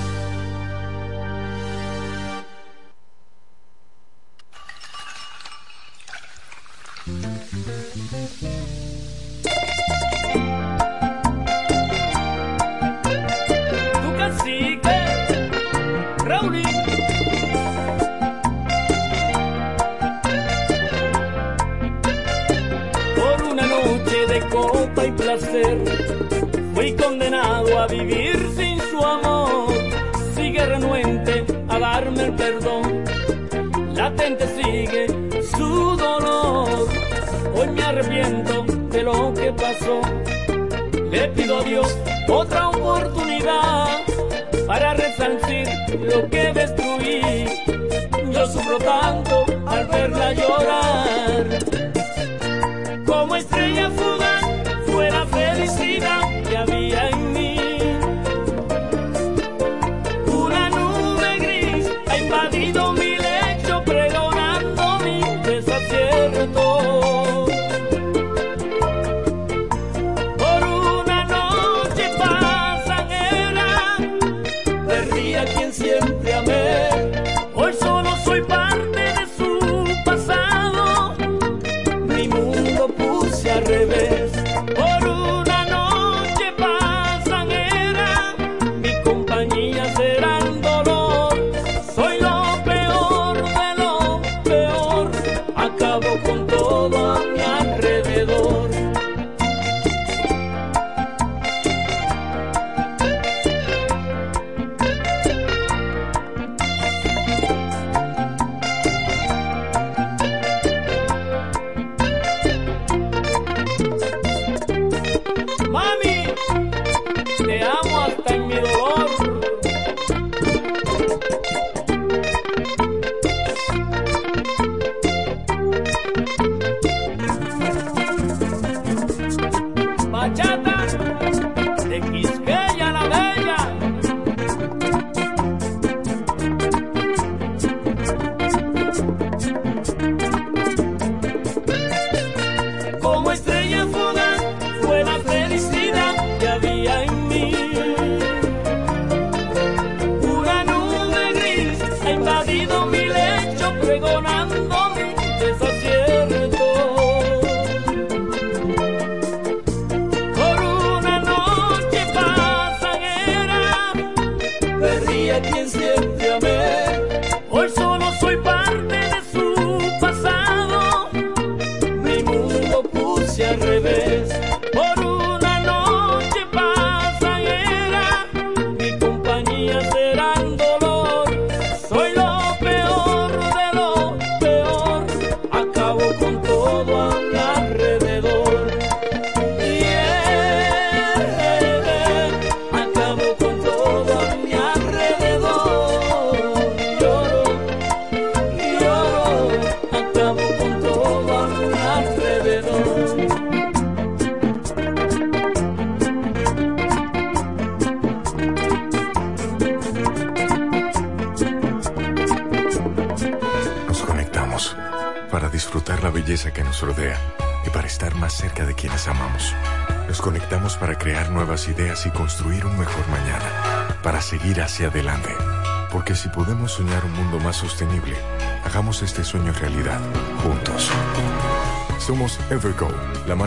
Condenado a vivir sin su amor. Sigue renuente a darme el perdón, latente sigue su dolor. Hoy me arrepiento de lo que pasó. Le pido a Dios otra oportunidad para resarcir lo que destruí.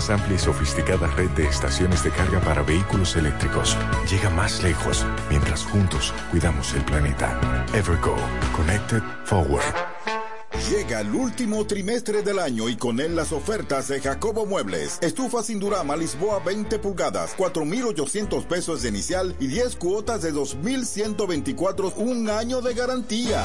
Más amplia y sofisticada red de estaciones de carga para vehículos eléctricos. Llega más lejos mientras juntos cuidamos el planeta. Evergo, Connected Forward. Llega el último trimestre del año y con él las ofertas de Jacobo Muebles. Estufa sin Durama Lisboa 20 pulgadas, 4,800 pesos de inicial y 10 cuotas de 2,124, un año de garantía.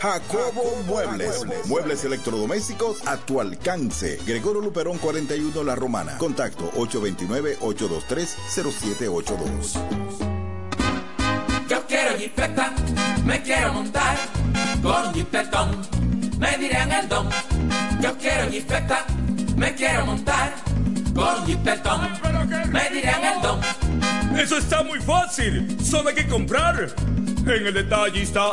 Jacobo Muebles. Muebles electrodomésticos a tu alcance. Gregorio Luperón 41 La Romana. Contacto 829-823-0782. Yo quiero jipeta, me quiero montar con jipetón, me dirán el don. Yo quiero jipeta, me quiero montar con jipetón, me dirán el don. Eso está muy fácil, solo hay que comprar. En el detallista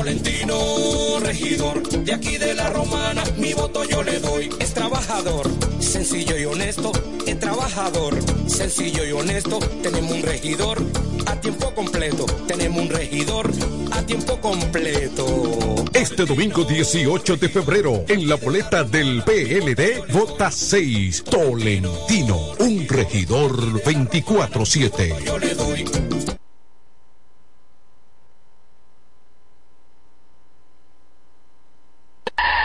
Tolentino, regidor, de aquí de la romana, mi voto yo le doy. Es trabajador, sencillo y honesto, es trabajador, sencillo y honesto. Tenemos un regidor a tiempo completo, tenemos un regidor a tiempo completo. Este domingo 18 de febrero, en la boleta del PLD, vota 6, Tolentino, un regidor 24-7. Yo le doy.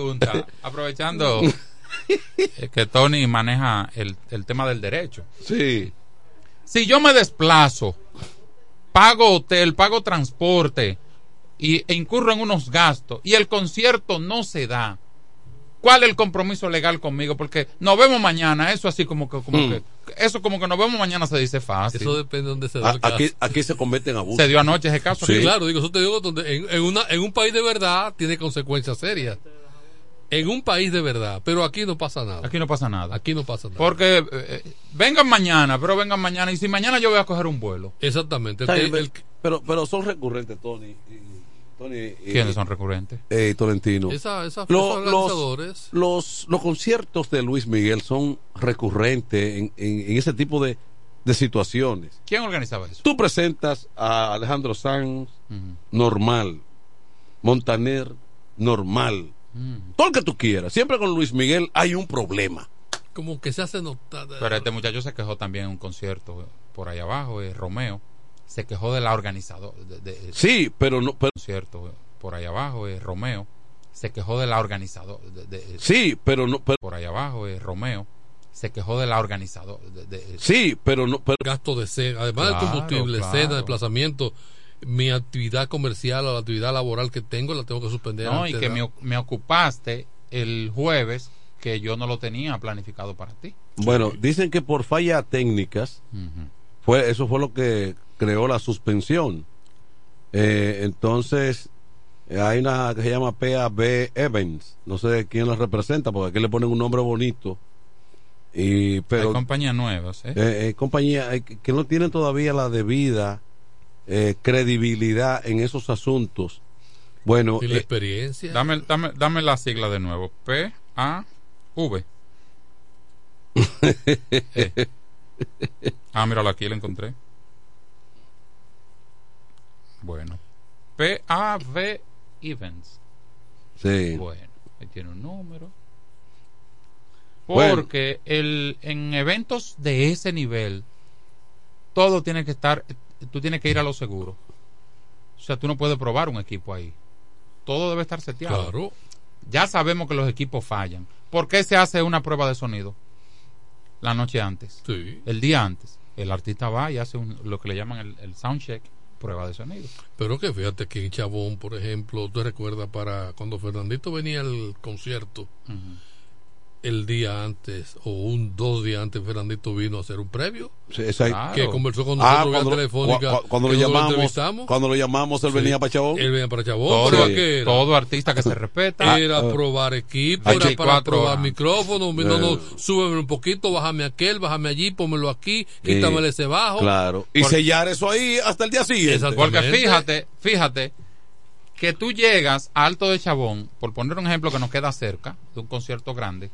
Pregunta, aprovechando eh, que Tony maneja el, el tema del derecho. Sí. Si yo me desplazo, pago hotel, pago transporte y, e incurro en unos gastos y el concierto no se da, ¿cuál es el compromiso legal conmigo? Porque nos vemos mañana, eso así como que, como Mm. que eso como que nos vemos mañana se dice fácil. Eso depende de dónde se da A- el caso. aquí, aquí se cometen abusos. Se dio anoche ese caso. Sí. Claro, digo, eso te digo, donde en, en una, en un país de verdad tiene consecuencias serias. En un país de verdad, pero aquí no pasa nada. Aquí no pasa nada. Aquí no pasa nada. Porque eh, eh, vengan mañana, pero vengan mañana y si mañana yo voy a coger un vuelo. Exactamente. Pero, pero son recurrentes, Tony. y- Tony y- ¿Quiénes son recurrentes? Eh, Tolentino. Esa- esa- Lo- esos organizadores. Los, los, los conciertos de Luis Miguel son recurrentes en, en- en ese tipo de, de situaciones. ¿Quién organizaba eso? Tú presentas a Alejandro Sanz, normal. Montaner, normal. Todo el que tú quieras. Siempre con Luis Miguel hay un problema. Como que se hace notar. Pero este muchacho se quejó también en un concierto eh, por ahí abajo, eh, Romeo. Se quejó de la organizadora. De, de- Sí, pero no. Pero, concierto eh, por ahí abajo, eh, Romeo. Se quejó de la organizadora. De, de- sí, pero no. Pero, por ahí abajo, eh, Romeo. Se quejó de la organizadora. De, de- sí, pero no. Pero, gasto de cena, además Claro, del combustible, claro. cena, desplazamiento, mi actividad comercial o la actividad laboral que tengo la tengo que suspender. No, y que de- me, me ocupaste el jueves que yo no lo tenía planificado para ti. Bueno, dicen que por fallas técnicas, fue, eso fue lo que creó la suspensión. Eh, entonces, hay una que se llama PAB Evans, no sé quién la representa, porque aquí le ponen un nombre bonito. Y, pero, Hay compañías nuevas, ¿eh? eh, eh, compañía eh, que que no tienen todavía la debida eh, credibilidad en esos asuntos. Bueno, Y la eh, experiencia. Dame, dame, dame la sigla de nuevo. P A V. Eh. Ah, míralo aquí, lo encontré. Bueno. P A V Events. sí. Bueno, ahí tiene un número. Bueno. Porque el, en eventos de ese nivel, todo tiene que estar, tú tienes que ir a lo seguro. O sea, tú no puedes probar un equipo ahí. Todo debe estar seteado. Claro. Ya sabemos que los equipos fallan. ¿Por qué se hace una prueba de sonido? La noche antes. Sí. El día antes. El artista va y hace un- lo que le llaman el, el sound check prueba de sonido. Pero que fíjate que en Chabón, por ejemplo, tú recuerdas para cuando Fernandito venía al concierto, el día antes o un dos días antes Fernandito vino a hacer un previo Sí, esa- que conversó con Ah, nosotros vía cuando, telefónica cu- cu- cuando lo llamamos entrevistamos. cuando lo llamamos él Sí. venía para Chabón él venía para Chabón Todo, pero ¿qué era? todo artista que se respeta. era Ah, probar equipo, era para 24 probar micrófono, no, no, súbeme un poquito, bájame aquel, bájame allí, pónmelo aquí, quítamele ese bajo. claro y sellar eso ahí hasta el día siguiente. Porque fíjate, fíjate que tú llegas a Alto de Chabón, por poner un ejemplo que nos queda cerca de un concierto grande,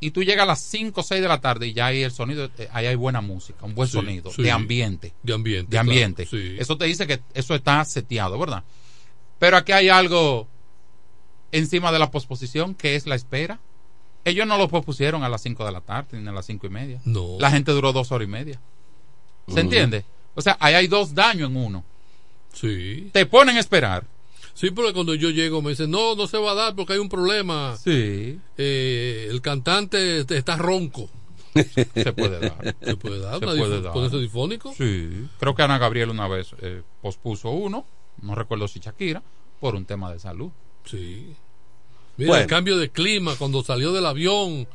y tú llegas a las 5 o 6 de la tarde y ya hay el sonido, eh, ahí hay buena música, un buen Sí, sonido, sí. de ambiente. De ambiente. De ambiente. claro, sí. Eso te dice que eso está seteado, ¿verdad? Pero aquí hay algo encima de la posposición que es la espera. Ellos no lo pospusieron a las 5 de la tarde ni a las 5 y media. No. La gente duró dos horas y media. ¿Se entiende? O sea, ahí hay dos daños en uno. Sí. Te ponen a esperar. Sí, porque cuando yo llego me dicen, no, no se va a dar porque hay un problema. Sí. Eh, el cantante está ronco. Se puede dar. Se puede dar. Se una puede dar. ¿Ponerse difónico? Sí. Creo que Ana Gabriel una vez eh, pospuso uno, no recuerdo si Shakira, por un tema de salud. Sí. Mira, Bueno. el cambio de clima, cuando salió del avión,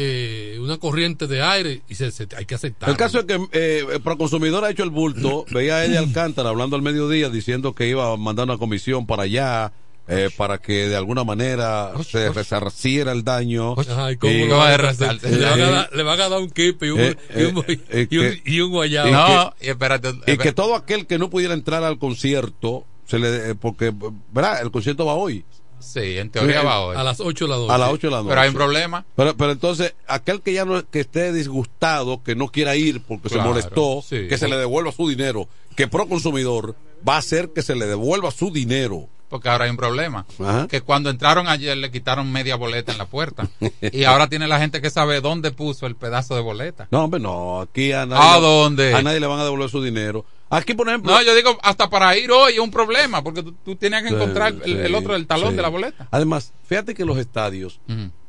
eh, una corriente de aire, y se, se- hay que aceptar. el caso es que eh, el Proconsumidor ha hecho el bulto veía a Eddie Alcántara hablando al mediodía diciendo que iba a mandar una comisión para allá eh, para que de alguna manera se resarciera el daño. ¿y cómo Y- lo van a le, a Eh, dar, le van a dar un kipe y un, eh, y un, eh, y un- que- y un guayabo. y No, y espérate. y que todo aquel que no pudiera entrar al concierto se le eh, porque verdad el concierto va hoy Sí, en teoría va hoy. A las 8 de la noche. a las 8 de la noche Pero hay un problema. pero, pero entonces aquel que ya no que esté disgustado que no quiera ir porque Claro, se molestó sí. que se le devuelva su dinero que pro consumidor va a hacer que se le devuelva su dinero Porque ahora hay un problema. Ajá. Que cuando entraron ayer le quitaron media boleta en la puerta. y ahora tiene la gente que sabe dónde puso el pedazo de boleta. no hombre no aquí a nadie, ¿A dónde? a nadie le van a devolver su dinero aquí por ejemplo No, yo digo, hasta para ir hoy es un problema, porque tú, tú tienes que Sí, encontrar el, el otro, el talón sí. de la boleta. Además, fíjate que los estadios,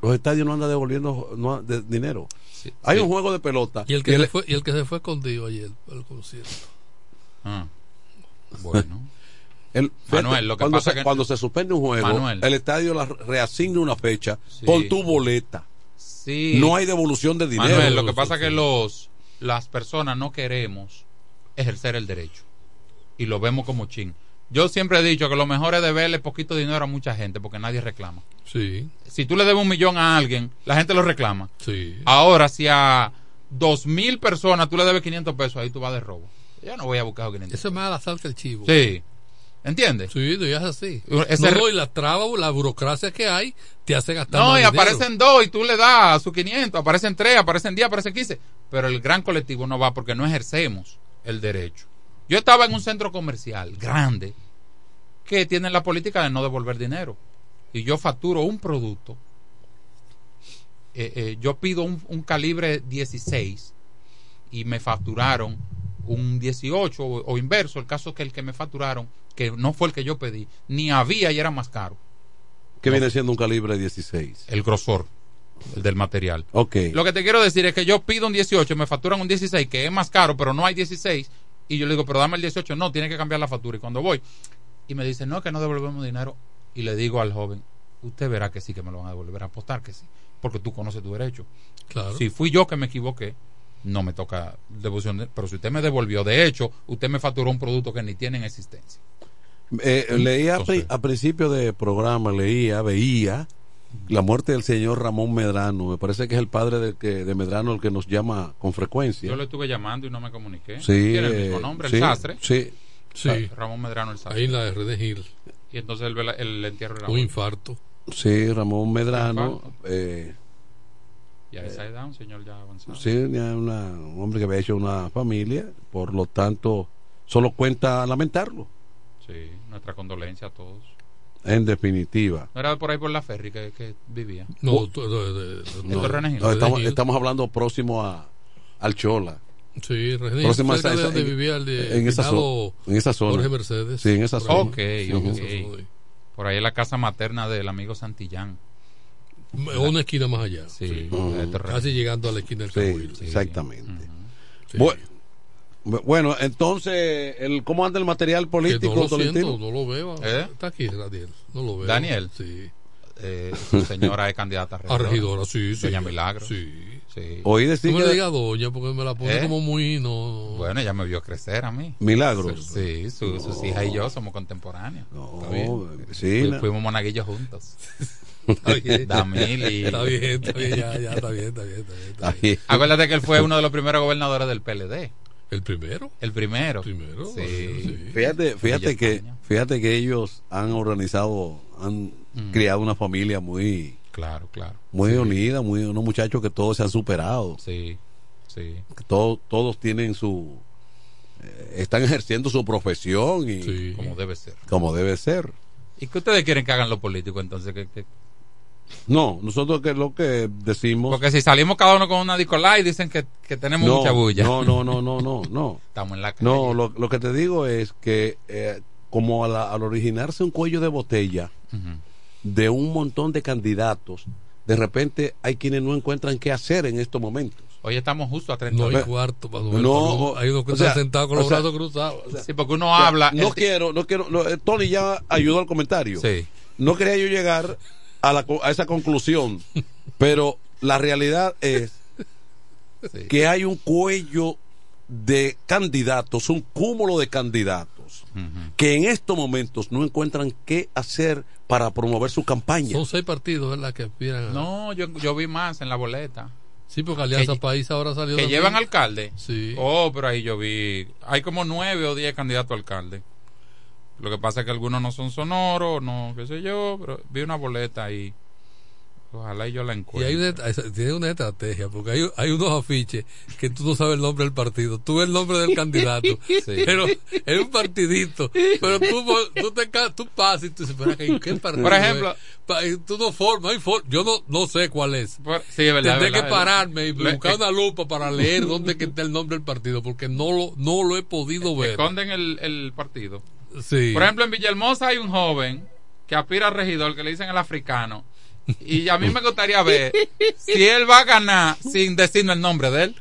los estadios no andan devolviendo no, de- dinero. Sí, Hay sí. un juego de pelota. Y el, que y el- se fue, y el que se fue escondido ayer al concierto. Ah. Bueno. el- fíjate, Manuel, lo que cuando, pasa se, que- cuando se suspende un juego, Manuel. el estadio la reasigna una fecha Sí. con tu boleta. Sí. No hay devolución de dinero. Manuel, lo que pasa es que los, las personas no queremos ejercer el derecho. Y lo vemos como chin. Yo siempre he dicho que lo mejor es deberle poquito dinero a mucha gente porque nadie reclama. Sí, Si tú le debes un millón a alguien, la gente lo reclama. sí. Ahora, si a dos mil personas tú le debes 500 pesos, ahí tú vas de robo. Yo no voy a buscar 500 Eso es más al azar que el chivo. Sí. ¿Entiendes? Sí, no, y es así. Ese- No, y la traba, la burocracia que hay, te hace gastar No, más y dinero. aparecen dos y tú le das sus 500, aparecen tres, aparecen 10, aparecen 15. Pero el gran colectivo no va porque no ejercemos el derecho. Yo estaba en un centro comercial grande que tiene la política de no devolver dinero. Y yo facturo un producto. Eh, eh, yo pido un, un calibre 16 y me facturaron un 18 o, o inverso. El caso es que el que me facturaron, que no fue el que yo pedí, ni había y era más caro. que viene siendo un calibre 16. El grosor el del material. Ok. Lo que te quiero decir es que yo pido un 18, me facturan un 16, que es más caro, pero no hay 16. Y yo le digo, pero dame el 18. No, tiene que cambiar la factura. Y cuando voy, y me dice, no, que no devolvemos dinero. Y le digo al joven, usted verá que sí que me lo van a devolver, apostar que sí, porque tú conoces tu derecho. Claro. Si fui yo que me equivoqué, no me toca devolución. de- pero si usted me devolvió, de hecho, usted me facturó un producto que ni tiene en existencia. Eh, leía a, a principio de programa, leía, veía la muerte del señor Ramón Medrano. Me parece que es el padre de, que, de Medrano el que nos llama con frecuencia. Yo le estuve llamando y no me comuniqué. Sí, Tiene el eh, mismo nombre, sí, el sastre. Sí. Sí. Ramón Medrano, el sastre. Ahí la de Red Hill. Y entonces el, el entierro era Un infarto. Sí, Ramón Medrano. Eh, Y a esa edad, un señor ya avanzado. sí, ya una- un hombre que había hecho una familia. Por lo tanto, solo cuenta lamentarlo. Sí, nuestra condolencia a todos. En definitiva. ¿No era por ahí por la ferry que, que vivía? No, tú- de- de- de- ¿Esto no, estamos, estamos hablando próximo a, al Chola. Sí, cerca de esa- donde en- vivía el de en esa finado zo- en esa zona. Jorge Mercedes. Sí, en esa Por zona. ahí. Ok, Sí, ok. zona. Por ahí es la casa materna del amigo Santillán. Una esquina más allá. Sí, Casi llegando a la esquina del Sí, exactamente. Sí. Bueno, Bueno, entonces, el, ¿cómo anda el material Que político, no lo siento, no lo veo. ¿Eh? Está aquí, Daniel. No lo veo. Daniel. Sí. Eh, su señora es candidata a A regidora, sí, sí. Doña Milagro. Sí. Sí. Oí decir No me que- diga doña porque me la pone ¿Eh? como muy. No. Bueno, ella me vio crecer a mí. Milagros. Sí, su- sus hijas y yo somos contemporáneos. No, bien. sí, Fui- no. Fuimos monaguillos juntos. Está bien. Damil y... Está bien, está bien, ya, ya, está bien, está bien, está bien. está bien. Ahí. Acuérdate que él fue uno de los primeros gobernadores del PLD. ¿El primero? El primero. Primero. Sí. Fíjate, fíjate que, fíjate que ellos han organizado, han Mm. criado una familia muy, Claro, claro. muy unida, muy, unos muchachos que todos se han superado. Sí, sí. Que todos, todos tienen su, eh, están ejerciendo su profesión y Como debe ser. como debe ser. ¿Y qué ustedes quieren que hagan los políticos entonces? ¿Qué- qué- No, nosotros que lo que decimos. Porque si salimos cada uno con una discolá y dicen que, que tenemos no, mucha bulla. No, no, no, no, no, no. Estamos en la calle. No, lo, lo que te digo es que eh, como al originarse un cuello de botella de un montón de candidatos, de repente hay quienes no encuentran qué hacer en estos momentos. Hoy estamos justo a 30 No Ve- cuarto, Manuel, No, hay unos que o están sea, sentados con o los sea, brazos cruzados. o sea, Sí, porque uno O sea, habla. No el- quiero, no quiero. no, eh, Tony ya ayudó al comentario. Sí. No quería yo llegar a, la, co- a esa conclusión, pero la realidad es Sí. que hay un cuello de candidatos, un cúmulo de candidatos que en estos momentos no encuentran qué hacer para promover su campaña. Son seis partidos, ¿verdad? Que aspiran a- No, yo, yo vi más en la boleta. Sí, porque Alianza que- País ahora salió. Que también. llevan alcalde. Sí. Oh, pero ahí yo vi. Hay como nueve o diez candidatos a alcalde. Lo que pasa es que algunos no son sonoros, no, qué sé yo, pero vi una boleta ahí. Ojalá y yo la Y encuentre. hay una, tiene una estrategia, porque hay, hay unos afiches que tú no sabes el nombre del partido, tú ves el nombre del candidato, pero es un partidito, pero tú, tú, te, tú pasas y tú dices, "Espera, ¿qué, qué partido Por ejemplo- es?". Y tú no formas, for- yo no, no sé cuál es. Por- sí, verdad, Tendré verdad, que pararme y buscar una lupa para leer dónde que está el nombre del partido, porque no lo, no lo he podido ver. Esconden el, el partido. Sí. Por ejemplo, en Villahermosa hay un joven que aspira a regidor que le dicen el africano. Y a mí me gustaría ver si él va a ganar sin decirnos el nombre de él.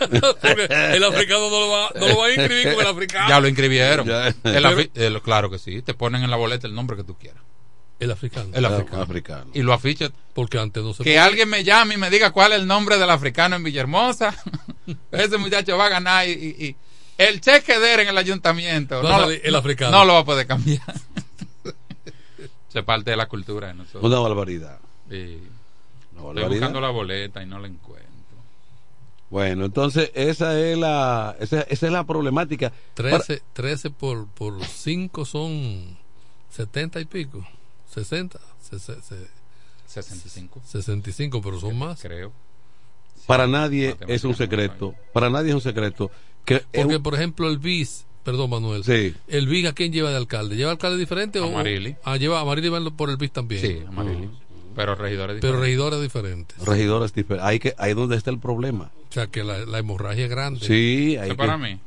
El africano no lo va, no lo va a inscribir con el africano. Ya lo inscribieron. El claro que sí. Te ponen en la boleta el nombre que tú quieras. El africano. El africano. africano. Y lo afiches. Porque antes no se Que podía. alguien me llame y me diga cuál es el nombre del africano en Villahermosa. Ese muchacho va a ganar y, y- y el cheque de él en el ayuntamiento. No lo- salir el no- africano. No lo va a poder cambiar. Se parte de la cultura de nosotros. Una barbaridad. Sí. Una Estoy barbaridad. buscando la boleta y no la encuentro. Bueno, entonces esa es la, esa, esa es la problemática. 13, 13 por, por 5 son 70 y pico. 60. se- se- se- 65. 65, pero son más. Creo. Para nadie es un no secreto. Para nadie es un secreto. Que Porque, un- por ejemplo, el BIS, perdón, Manuel. Sí. ¿El BIS a quién lleva de alcalde? ¿Lleva alcalde diferente o.? Amarili. Ah, lleva Amarili va por el BIS también. Sí, Amarili. Pero regidores Pero diferentes. regidores diferentes. regidores diferentes. Ahí que ahí donde está el problema. O sea, que la, la hemorragia es grande. Sí, es que- para mí.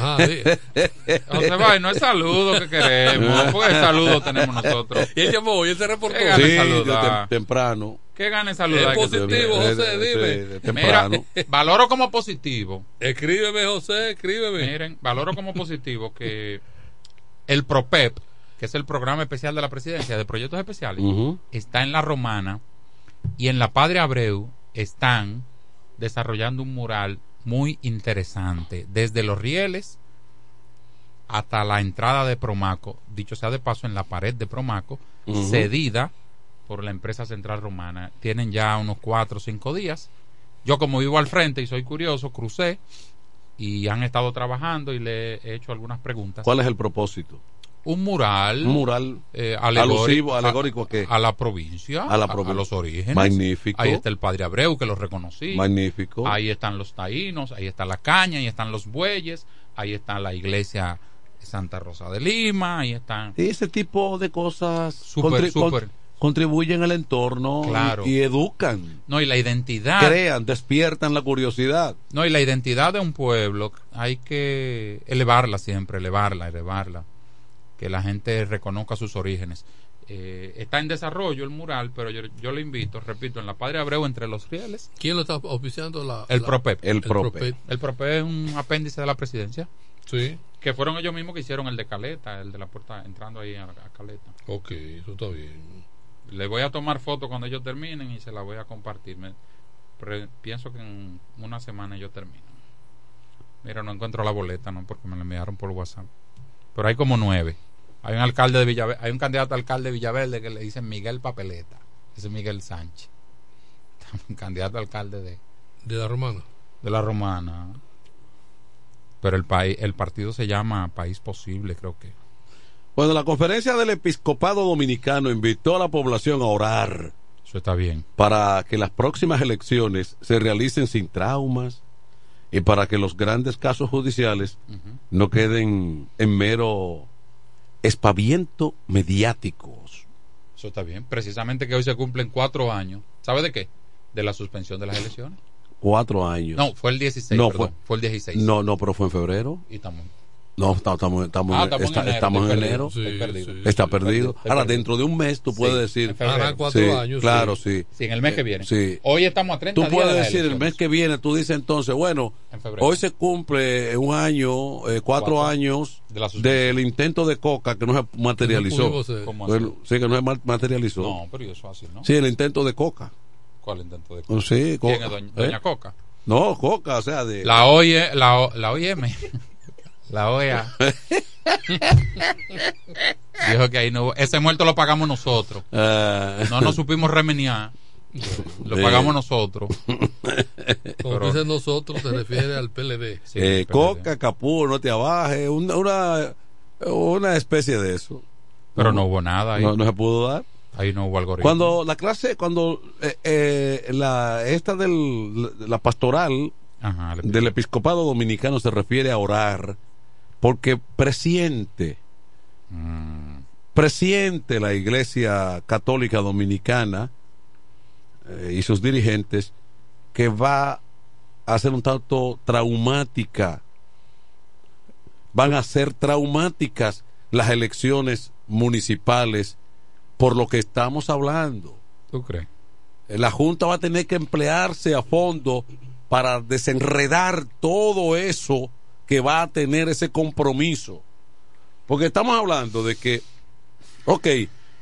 Ah, sí. José Bay, no es saludo que queremos. Porque saludo tenemos nosotros. Y él llamó y él se reportó. ¿Qué gana Sí, saludar? tem- temprano. ¿Qué gane saludar? Es positivo, Eh, José, eh, dime. eh, Mira, temprano. valoro como positivo. Escríbeme, José, escríbeme. Miren, valoro como positivo que el PROPEP, que es el programa especial de la presidencia de proyectos especiales, está en la Romana y en la Padre Abreu están desarrollando un mural muy interesante, desde los rieles hasta la entrada de Promaco, dicho sea de paso, en la pared de Promaco, cedida por la empresa central romana. Tienen ya unos cuatro o cinco días. Yo como vivo al frente y soy curioso, crucé y han estado trabajando y le he hecho algunas preguntas. ¿Cuál es el propósito? Un mural. Un mural eh, alusivo, alegórico a qué? A la provincia. A la a- provincia. a los orígenes. Magnífico. Ahí está el Padre Abreu, que lo reconocí. Magnífico. Ahí están los taínos, ahí está la caña, ahí están los bueyes, ahí está la iglesia Santa Rosa de Lima, ahí están... Y ese tipo de cosas con- súper. contribuyen al entorno y- Claro. y, educan, No, y la identidad... crean, despiertan la curiosidad. No, y la identidad de un pueblo hay que elevarla siempre, elevarla, elevarla. Que la gente reconozca sus orígenes. Eh, está en desarrollo el mural, pero yo, yo le invito, repito, en la Padre Abreu entre los rieles. ¿Quién lo está oficiando? La, El la- PROPEP. El PROPEP. El PROPEP es un apéndice de la presidencia. Sí. Que fueron ellos mismos que hicieron el de Caleta, el de la puerta, entrando ahí a, a Caleta. Ok, eso está bien. Le voy a tomar fotos cuando ellos terminen y se la voy a compartir. Me- pre- pienso que en una semana ellos terminan. Mira, no encuentro la boleta, ¿no? Porque me la enviaron por WhatsApp. Pero hay como nueve. Hay un alcalde de Villaverde, hay un candidato a alcalde de Villaverde que le dicen Miguel Papeleta. Ese es Miguel Sánchez. Un candidato a alcalde de, De la romana. de la Romana. Pero el país, el partido se llama País Posible, creo que. Bueno, la conferencia del episcopado dominicano invitó a la población a orar. Eso está bien. Para que las próximas elecciones se realicen sin traumas y para que los grandes casos judiciales no queden en mero espaviento mediáticos. Eso está bien. Precisamente que hoy se cumplen cuatro años. ¿Sabe de qué? De la suspensión de las elecciones. Cuatro años. No, fue el 16. No, perdón. fue- fue, el 16. No, no, pero fue en febrero. Y estamos. No, está- estamos, estamos, Ah, estamos en está- enero, estamos en enero. perdido, estoy perdido. está Sí, perdido. estoy Ahora, perdido. dentro de un mes, tú Sí, puedes en decir. febrero. Hará cuatro Sí, años, Claro, sí. sí. Sí, en el mes que viene. Sí. Hoy estamos a 30 Tú días puedes de decir el mes que viene, tú dices entonces, bueno, En hoy se cumple un año, eh, cuatro, Cuatro. años De del intento de Coca que no se materializó. pudimos hacer. ¿Cómo Bueno, sí, que no se ma- materializó. No, pero eso es así, ¿no? Sí, el intento de Coca. ¿Cuál intento de Oh, Sí, ¿Quién Coca. es doña, ¿Eh? doña Coca? No, Coca, o sea, de... La OIE, la, O- la OIM. La OEA. Dijo que ahí no hubo- ese muerto lo pagamos nosotros. Ah. No nos supimos remeniar. Lo Eh. pagamos nosotros. Dicen nosotros, se refiere al PLD. Sí, Eh, Coca, Capú, no te abajes, una, una, una especie de eso. Pero no hubo nada ahí. No, no se pudo dar. Ahí no hubo algoritmo. Cuando la clase, cuando eh, eh, la esta del la pastoral Ajá, del episcopado dominicano se refiere a orar porque presiente Mm, presiente la Iglesia Católica Dominicana eh, y sus dirigentes que va a ser un tanto traumática van a ser traumáticas las elecciones municipales por lo que estamos hablando. ¿Tú crees? La Junta va a tener que emplearse a fondo para desenredar todo eso que va a tener ese compromiso. Porque estamos hablando de que, ok,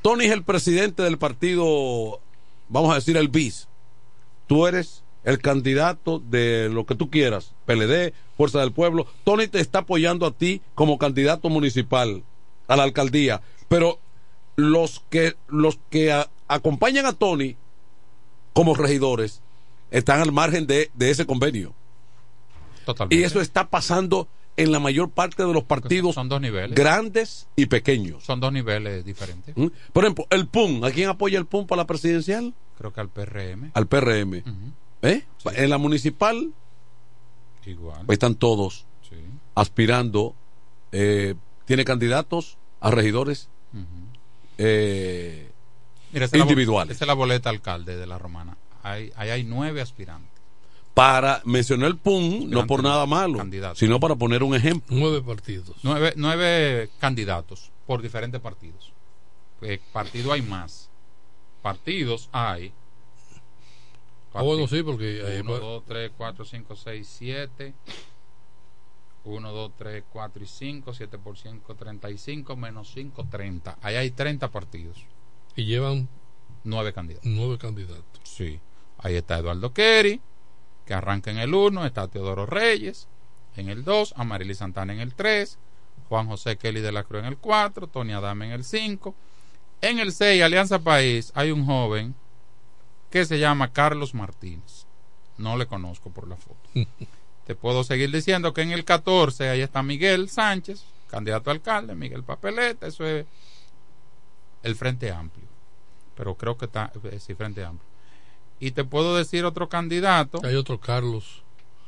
Tony es el presidente del partido, vamos a decir el BIS. Tú eres el candidato de lo que tú quieras, PLD, Fuerza del Pueblo. Tony te está apoyando a ti como candidato municipal a la alcaldía. Pero los que, los que acompañan a Tony como regidores están al margen de, de ese convenio. Totalmente. Y eso está pasando en la mayor parte de los partidos Son dos niveles. grandes y pequeños. Son dos niveles diferentes. ¿Mm? Por ejemplo, el PUN, ¿a quién apoya el PUN para la presidencial? Creo que al PRM. Al PRM. ¿Eh? En la municipal Igual. pues están todos Sí. aspirando, eh, tiene candidatos a regidores eh, Mira, esa es la individuales. Esa es la boleta alcalde de la Romana. Hay, ahí hay nueve aspirantes. Para mencionar el PUN, no por nada malo, Candidatos. sino para poner un ejemplo. Nueve partidos. Nueve, nueve candidatos por diferentes partidos. Eh, partido hay más. Partidos hay. Ah, bueno, sí, porque ahí 1, va- 2, 3, 4, 5, 6, 7. 1, 2, 3, 4 y 5. 7 por 5, 35. Menos 5, 30. Ahí hay 30 partidos. Y llevan Nueve candidatos. nueve candidatos. Sí. Ahí está Eduardo Kerry, que arranca en el 1. Está Teodoro Reyes en el 2. Amarili Santana en el 3. Juan José Kelly de la Cruz en el 4. Tony Adame en el 5. En el 6, Alianza País, hay un joven que se llama Carlos Martínez. No le conozco por la foto. Te puedo seguir diciendo que en el 14 ahí está Miguel Sánchez, candidato a alcalde, Miguel Papeleta, eso es el Frente Amplio. Pero creo que está, eh, sí, Frente Amplio. Y te puedo decir otro candidato. Hay otro Carlos.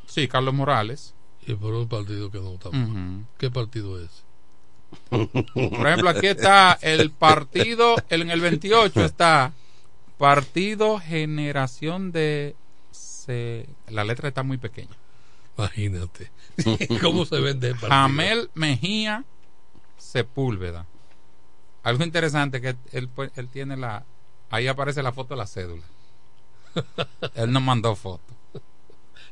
Sí, Carlos Morales. Y por un partido que no está. ¿Qué partido es? Por ejemplo, aquí está el partido, en el 28 está Partido Generación de... se- la letra está muy pequeña. Imagínate. ¿Cómo se vende el partido? Jamel Mejía Sepúlveda. algo interesante que él, él tiene la. Ahí aparece la foto de la cédula. él nos mandó foto.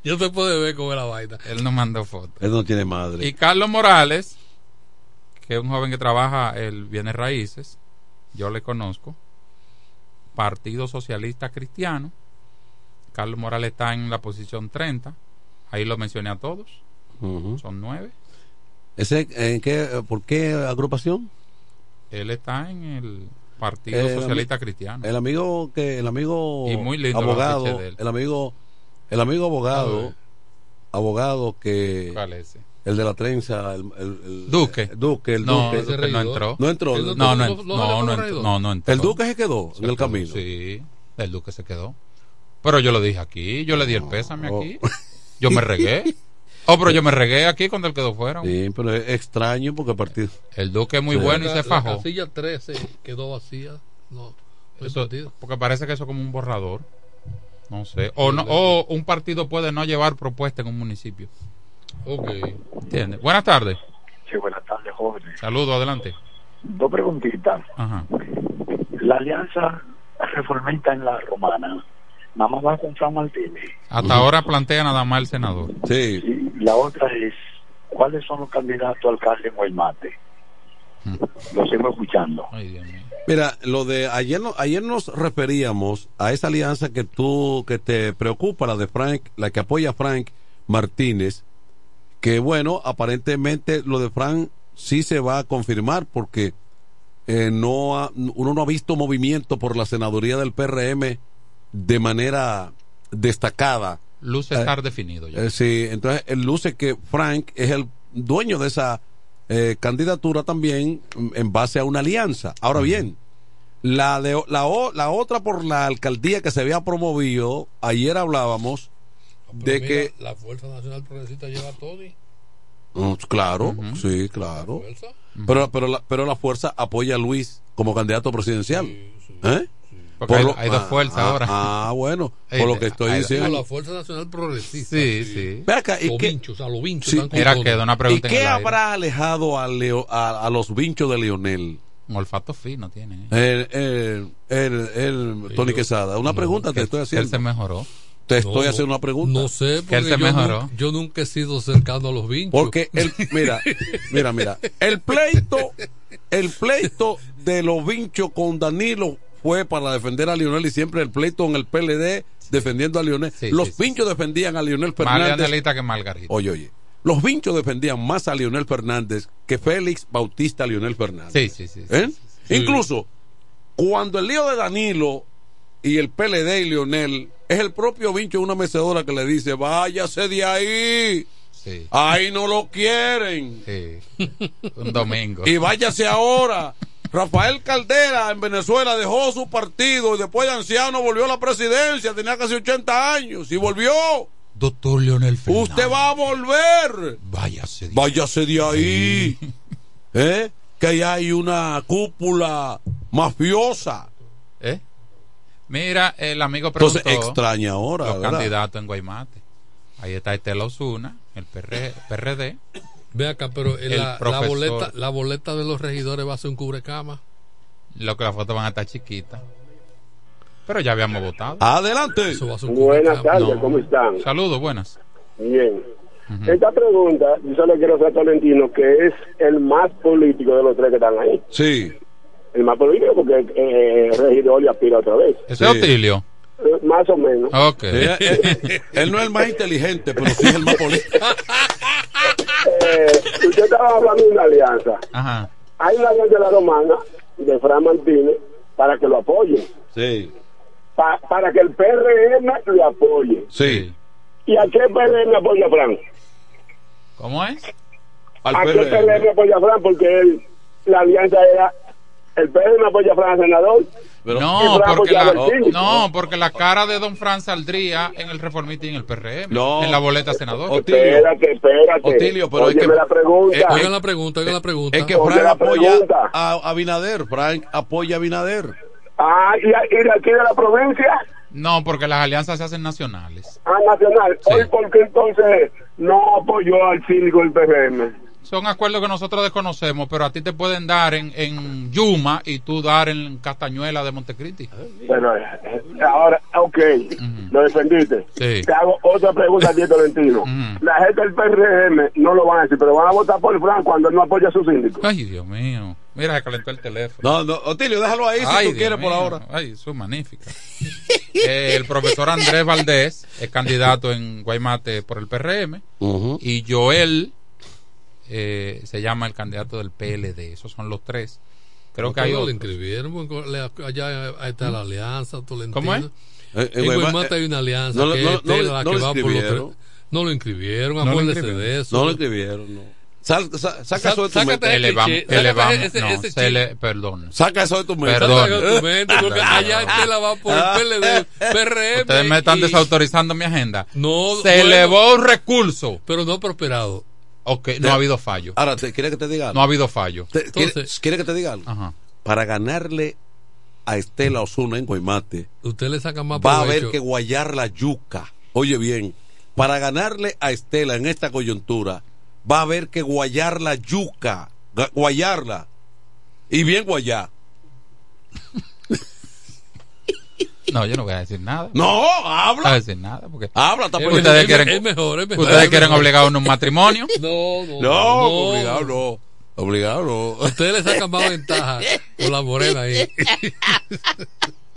Yo te puedo ver cómo es la vaina. Él nos mandó foto. Él no tiene madre. Y Carlos Morales, que es un joven que trabaja el Bienes Raíces, yo le conozco. Partido Socialista Cristiano. Carlos Morales está en la posición 30. Ahí lo mencioné a todos. Son nueve. ¿Ese, en qué, ¿Por qué agrupación? Él está en el Partido El Socialista Cristiano. El amigo que el amigo Y muy lindo abogado, el amigo el amigo abogado, abogado que ¿Cuál es ese? el de la trenza, el, el- el- Duque. Duque, el No, Duque. ese no entró. No entró. No No, no, entró, no, no entró. El Duque se quedó en el camino. Sí, el Duque se quedó. Pero yo lo dije aquí, yo le di el pésame Oh. aquí. Yo me regué. Oh, pero yo me regué aquí cuando él quedó fuera. Sí, pero es extraño porque a partir El Duque es muy Sí. bueno y La- se La fajó. casilla 13 quedó vacía. No, no Eso- porque parece que eso es como un borrador. No sé. O, no, o un partido puede no llevar propuesta en un municipio. Ok. ¿Entiendes? Buenas tardes. Sí, buenas tardes, jóvenes. Saludos, adelante. Dos preguntitas. Ajá. La alianza reformista en la romana, nada más va con Fran Martínez. Hasta ahora plantea nada más el senador. Sí. La otra es, ¿cuáles son los candidatos a alcalde en Guaymate? Mm. Lo sigo escuchando. Mira, lo de ayer no- ayer nos referíamos a esa alianza que tú que te preocupa la de Frank, la que apoya a Frank Martínez, que bueno, aparentemente lo de Frank sí se va a confirmar porque eh, no ha- uno no ha visto movimiento por la senaduría del PRM de manera destacada. Luce Eh, estar definido ya. Eh, sí, entonces él luce que Frank es el dueño de esa eh, candidatura también mm, en base a una alianza. Ahora bien, la de la, o- la otra por la alcaldía que se había promovido, ayer hablábamos de Mira, que la Fuerza Nacional Progresista lleva a Tony. Mm, claro, sí, claro. Pero pero la, pero la fuerza apoya a Luis como candidato presidencial. ¿Eh? Porque hay- hay dos fuerzas ah, ahora. Ah, bueno, por lo que estoy hay- diciendo. la Fuerza Nacional Progresista. Sí, sí. Ve acá, ¿y los qué- vinchos, a los vinchos. Sí. Tony. queda una ¿Y pregunta en qué habrá alejado a, Leo- a, a los vinchos de Lionel? Un olfato fino tiene. ¿eh? El, el, el, el- Tony Quesada. Una pregunta te que estoy él haciendo. se mejoró. Te estoy no, haciendo una pregunta. No sé, Que él porque se yo, mejoró. yo nunca he sido cercano a los vinchos. Porque el, mira, mira, mira, el pleito, el pleito de los vinchos con Danilo fue para defender a Lionel y siempre el pleito en el PLD defendiendo a Lionel. Sí, los sí, sí. vinchos defendían a Lionel Más Fernández. Leonelita que Margarita. Oye, oye. Los vinchos defendían más a Lionel Fernández que Félix Bautista Lionel Fernández. Sí, sí, sí. ¿Eh? Incluso cuando el lío de Danilo y el PLD y Lionel es el propio vincho de una mecedora que le dice, váyase de ahí. Sí. Ahí no lo quieren. Sí. Un domingo. Y váyase ahora. Rafael Caldera en Venezuela dejó su partido y después de anciano volvió a la presidencia, tenía casi 80 años y volvió. Doctor Leonel Fernández. Usted va a volver. Váyase. de- Váyase de ahí. ¿Eh? Que ahí hay una cúpula mafiosa. ¿Eh? Mira, el amigo Entonces preguntó extraña ahora. los ¿verdad? candidatos en Guaymate. Ahí está Estela Osuna, el PR PRD. Ve acá, pero El la, boleta, la boleta de los regidores va a ser un cubrecama. Lo que las fotos van a estar chiquitas. Pero ya habíamos votado. Adelante. Eso va a ser un Buenas tardes, No. ¿cómo están? Saludos, buenas. Bien. Esta pregunta, yo solo quiero hacer a Tolentino, que es el más político de los tres que están ahí. Sí. El más político porque eh, regidor y aspira otra vez. Ese es Otilio. Eh, Más o menos. Ok. Él, él- él no es el más inteligente, pero sí es el más político. Eh, usted estaba hablando de una alianza. Ajá. Hay una alianza de la romana de Fran Martínez para que lo apoye. Sí. Pa- para que el PRM lo apoye. Sí. ¿Y a qué PRM apoya a Fran? ¿Cómo es? Al ¿A qué PRM. PRM apoya a Fran? Porque él- la alianza era el PRM apoya a Fran senador. Pero- No, porque la, no, porque la cara de Don Fran saldría en el reformista y en el PRM. No. En la boleta senador. Otilio. Espérate, espérate. Otilio, pero es que- la pregunta. Eh, Oigan la pregunta, oigan la pregunta. Es que Oye, Frank la apoya pregunta. a a Abinader. Frank apoya a Abinader. Ah, y, y de aquí de la provincia, No, porque las alianzas se hacen nacionales. a Nacional. Sí. Hoy, ¿por qué entonces no apoyó al síndico del PRM? Son acuerdos que nosotros desconocemos, pero a ti te pueden dar en, en Yuma y tú dar en Castañuela de Montecristi. Bueno, eh, ahora, ok, lo defendiste. Sí. Te hago otra pregunta a ti, Tolentino. La gente del PRM no lo van a decir, pero van a votar por Fran cuando él no apoya a su síndico. Ay, Dios mío. Mira, se calentó el teléfono. No, no, Otilio, déjalo ahí si tú Dios quieres por ahora. Ay, eso es magnífica. Eh, el profesor Andrés Valdés es candidato en Guaymate por el PRM y Joel eh, se llama el candidato del PLD. Esos son los tres. Creo que hay no lo otros. inscribieron, le- allá está la alianza, Tolentino. ¿Cómo es? Eh, En eh, Guaymate eh, hay una alianza no lo- que no- es no la no que lo va por los inscribieron. tres. No lo inscribieron, No lo acuérdese inscribieron. de eso. No lo escribieron, no. Sal- sa- saca Sa- eso de tu mente. Elevamos, elevamos, perdón. Saca eso de tu mente. Perdón. Sácalo de tu mente, porque allá Estela va por el PLD, PRM. Ustedes me están y- desautorizando mi agenda. No, se bueno, elevó un recurso. Pero no ha prosperado. Ok, no ha habido fallo. Ahora, ¿te ¿quieres que te diga algo? No ha habido fallo. Te- ¿quiere- ¿Quieres que te diga algo? Ajá. Para ganarle a Estela Osuna en Guaymate, Usted le saca más va a haber que guayar la yuca. Oye bien, para ganarle a Estela en esta coyuntura, va a haber que guayar la yuca. Guayarla. Y bien guayar. No, yo no voy a decir nada. No, No voy habla. a decir nada. Porque Habla, está Es- por- ustedes es- quieren, es mejor, es mejor. ustedes Es quieren obligar a un matrimonio. No, no, No, no. obligado no. Obligado no. Ustedes le sacan más ventaja con la morena ahí.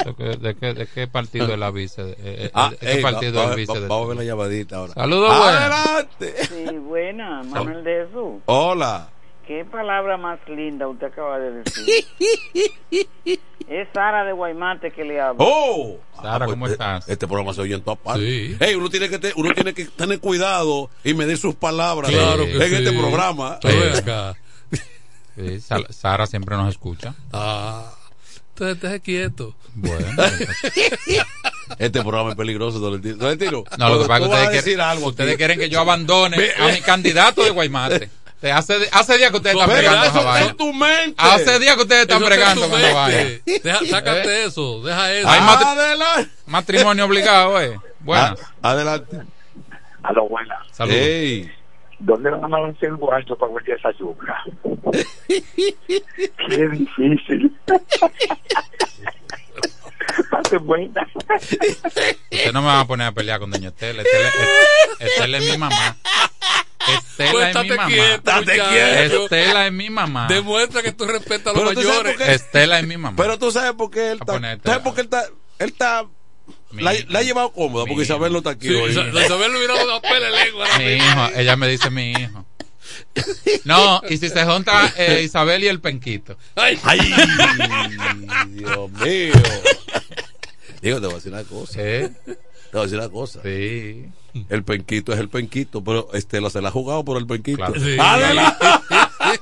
¿De qué, de qué- de qué partido es la vice? Eh, eh, Ah, ¿De qué ey, partido va- es va- vice? va- de- Vamos a ver la llamadita ahora. Saludos, buenas. Adelante. Sí, buena, Manuel de Jesús. Hola. Qué palabra más linda usted acaba de decir. es Sara de Guaymate que le habla. Oh, Sara, ¿cómo pues, estás? Este programa se oye en todas partes. Sí. Hey, uno tiene que te- uno tiene que tener cuidado y medir sus palabras Claro en que este sí. programa. Ven acá. Sí, Sara siempre nos escucha. Ah, entonces estés quieto. Bueno, Este programa es peligroso. Tolentino, No, lo que pasa es que ustedes, decir quieren, algo ustedes quieren que yo abandone a mi candidato de Guaymate. Hace, hace días que ustedes están bregando eso en vaina. tu mente. Hace días que ustedes están Eso bregando con. Deja, sácate eso, deja eso. Hay matri- Adelante. matrimonio obligado, eh. Buenas. Ah, adelante. A lo buena. Saludos. Ey. ¿Dónde van a vencer el borracho para guardar esa yuca? Qué difícil. Pase buena. Usted no me va a poner a pelear con Doña Estela. Estela, Estela es mi mamá. Estela Pues es mi mamá. Estela es mi mamá. Demuestra que tú respetas a los mayores. Estela es mi mamá. Pero tú sabes por qué él está. ¿Sabes por qué él está? Él está. Mi La, la ha llevado cómoda porque Mi Isabel no está Sí, aquí hoy. Isa- Isabel le hubiera dado pele lengua. mi hijo, ella me dice mi hijo. No, y si se junta eh, Isabel y el penquito. Ay, Ay, Dios mío. Digo, te voy a decir una cosa. ¿Eh? Te voy a decir una cosa. Sí. El penquito es el penquito, pero Estela se la ha jugado por el penquito. Claro. Sí.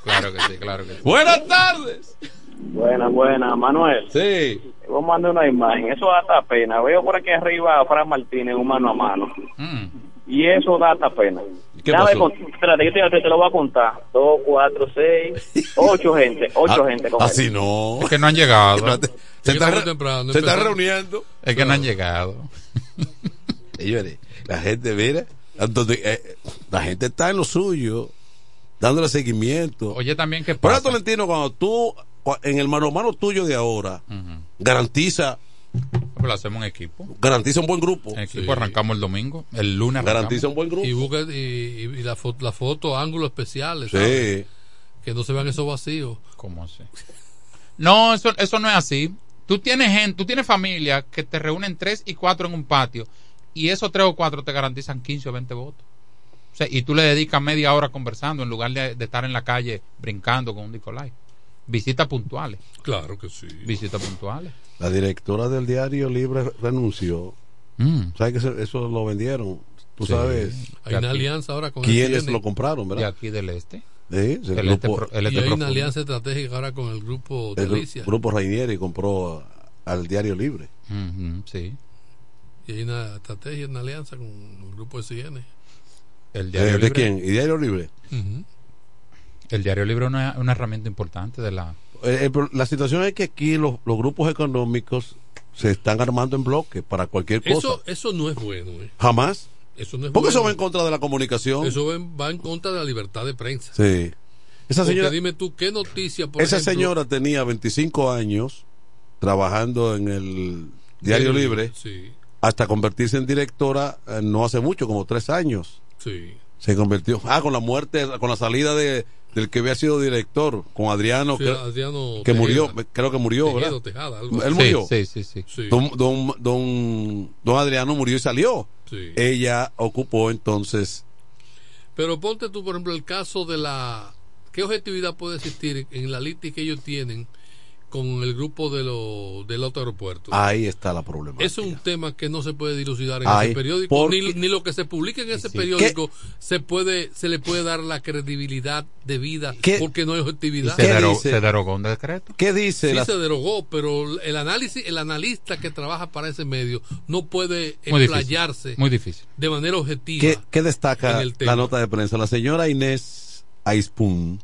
Claro que sí, claro que sí. Buenas tardes. Buena, buena, Manuel. Sí. Vamos a mandar una imagen. Eso da hasta pena. Veo por aquí arriba a Fran Martínez un mano a mano. Mm. Y eso da hasta pena. ¿Qué Déjame pasó? con- espérate, yo te, te lo voy a contar. Dos, cuatro, seis, ocho gente. Ocho Ah, gente. con él. Así no. Es que no han llegado. Se está, Llegamos re- temprano, se está reuniendo. Es que no han llegado. Señores, la gente, mira, entonces, eh, la gente está en lo suyo, dándole seguimiento. Oye, también que Pero pasa. Tolentino, cuando tú, en el mano a mano tuyo de ahora, garantiza, Pues lo hacemos en equipo. garantiza un buen grupo. En equipo Sí. arrancamos el domingo. El lunes arrancamos. Garantiza un buen grupo. Y busca y, y- y la foto, la foto ángulos especiales. Sí. ¿sabes? Que no se vean esos vacíos. ¿Cómo así? No, eso, eso no es así. Tú tienes gente, tú tienes familia que te reúnen tres y cuatro en un patio y esos tres o cuatro te garantizan 15 o 20 votos. O sea, y tú le dedicas media hora conversando en lugar de, de estar en la calle brincando con un Nicolai. Visitas puntuales. Claro que sí. Visitas puntuales. La directora del diario Libre renunció. Mm. ¿Sabes que eso, eso lo vendieron? Tú Sí. sabes Hay una alianza ahora con quiénes lo compraron, De ¿verdad? aquí del este. Sí, el El este grupo, pro- el Y este hay una alianza estratégica ahora con el grupo el gru- Delicia. grupo Rainieri compró al diario Libre. Sí. Y hay una estrategia, una alianza con el grupo. El diario ¿De libre. quién? ¿Y diario Libre? Ujú. El diario libre es una, una herramienta importante de la. Eh, eh, la situación es que aquí los, los grupos económicos se están armando en bloque para cualquier cosa. Eso, eso no es bueno. eh. Jamás. Eso no es Porque eso va en contra de la comunicación. Eso va en, contra de la libertad de prensa. Sí. Esa Porque señora- dime tú, ¿qué noticia, por Esa ejemplo, señora tenía 25 años trabajando en el Diario Diario Libre Libre, sí. hasta convertirse en directora eh, no hace mucho, como tres años. Sí. Se convirtió. Ah, con la muerte, con la salida de, del que había sido director, con Adriano, Sí, que, Adriano que Tejeda. murió, creo que murió, ¿verdad? Tejada, algo Él así. murió. Sí, sí, sí. Sí. Don, don, don, don Adriano murió y salió. Sí. Ella ocupó entonces. Pero ponte tú, por ejemplo, el caso de la... ¿Qué objetividad puede existir en la lista que ellos tienen con el grupo de lo, del otro aeropuerto? Ahí está la problema. Es un tema que no se puede dilucidar en ese periódico, porque- ni, ni lo que se publique en ese Sí. periódico se puede se le puede dar la credibilidad debida ¿Qué- porque no hay objetividad. Se, derogó, dice? se derogó un decreto. ¿Qué dice? Sí la- se derogó, pero el análisis, el analista que trabaja para ese medio no puede Muy difícil. emplayarse Muy difícil. de manera objetiva. ¿Qué, qué en destaca el tema. la nota de prensa? La señora Inés Aispun,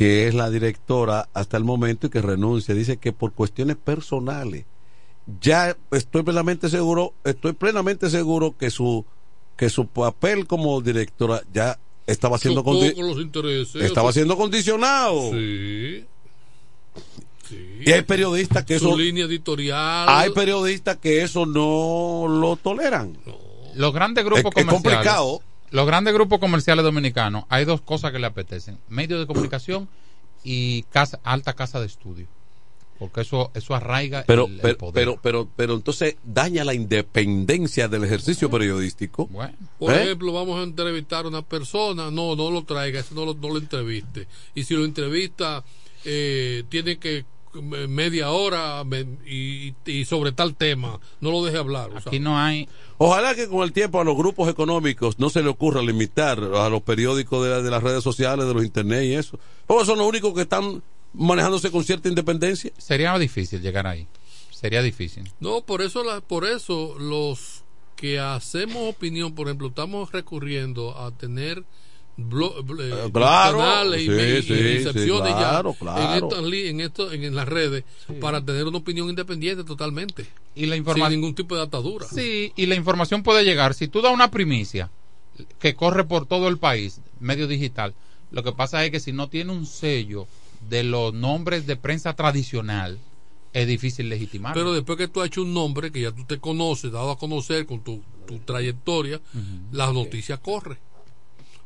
que es la directora hasta el momento y que renuncia, dice que por cuestiones personales, ya estoy plenamente seguro, estoy plenamente seguro que su que su papel como directora ya estaba siendo condi- estaba siendo condicionado. Sí. Y hay periodistas que Su eso línea editorial. hay periodistas que eso no lo toleran. Los grandes grupos Es- es comerciales. complicado. Los grandes grupos comerciales dominicanos, hay dos cosas que le apetecen: medios de comunicación y casa, alta casa de estudio. Porque eso, eso arraiga Pero, el, el pero, poder. pero, pero, pero entonces daña la independencia del ejercicio periodístico. Por ¿Eh? ejemplo, vamos a entrevistar a una persona, no, no lo traiga, ese no lo, no lo entreviste. Y si lo entrevista, eh, tiene que media hora y, y sobre tal tema, no lo deje hablar. o sea. Aquí no hay. Ojalá que con el tiempo a los grupos económicos no se le ocurra limitar a los periódicos de, la- de las redes sociales, de los internet y eso. Porque son los únicos que están manejándose con cierta independencia. Sería difícil llegar ahí. Sería difícil. No, por eso, la, por eso los que hacemos opinión, por ejemplo, estamos recurriendo a tener blo- eh, Eh, claro. canales y, Sí, y sí, recepciones sí, claro, ya claro. en, estas en, esto, en, en las redes para tener una opinión independiente totalmente. Y la sin información. ningún tipo de atadura. Sí, y la información puede llegar. Si tú das una primicia que corre por todo el país, medio digital, lo que pasa es que si no tiene un sello de los nombres de prensa tradicional, es difícil legitimar. Pero después que tú has hecho un nombre, que ya tú te conoces, dado a conocer con tu, tu trayectoria, la noticia corre.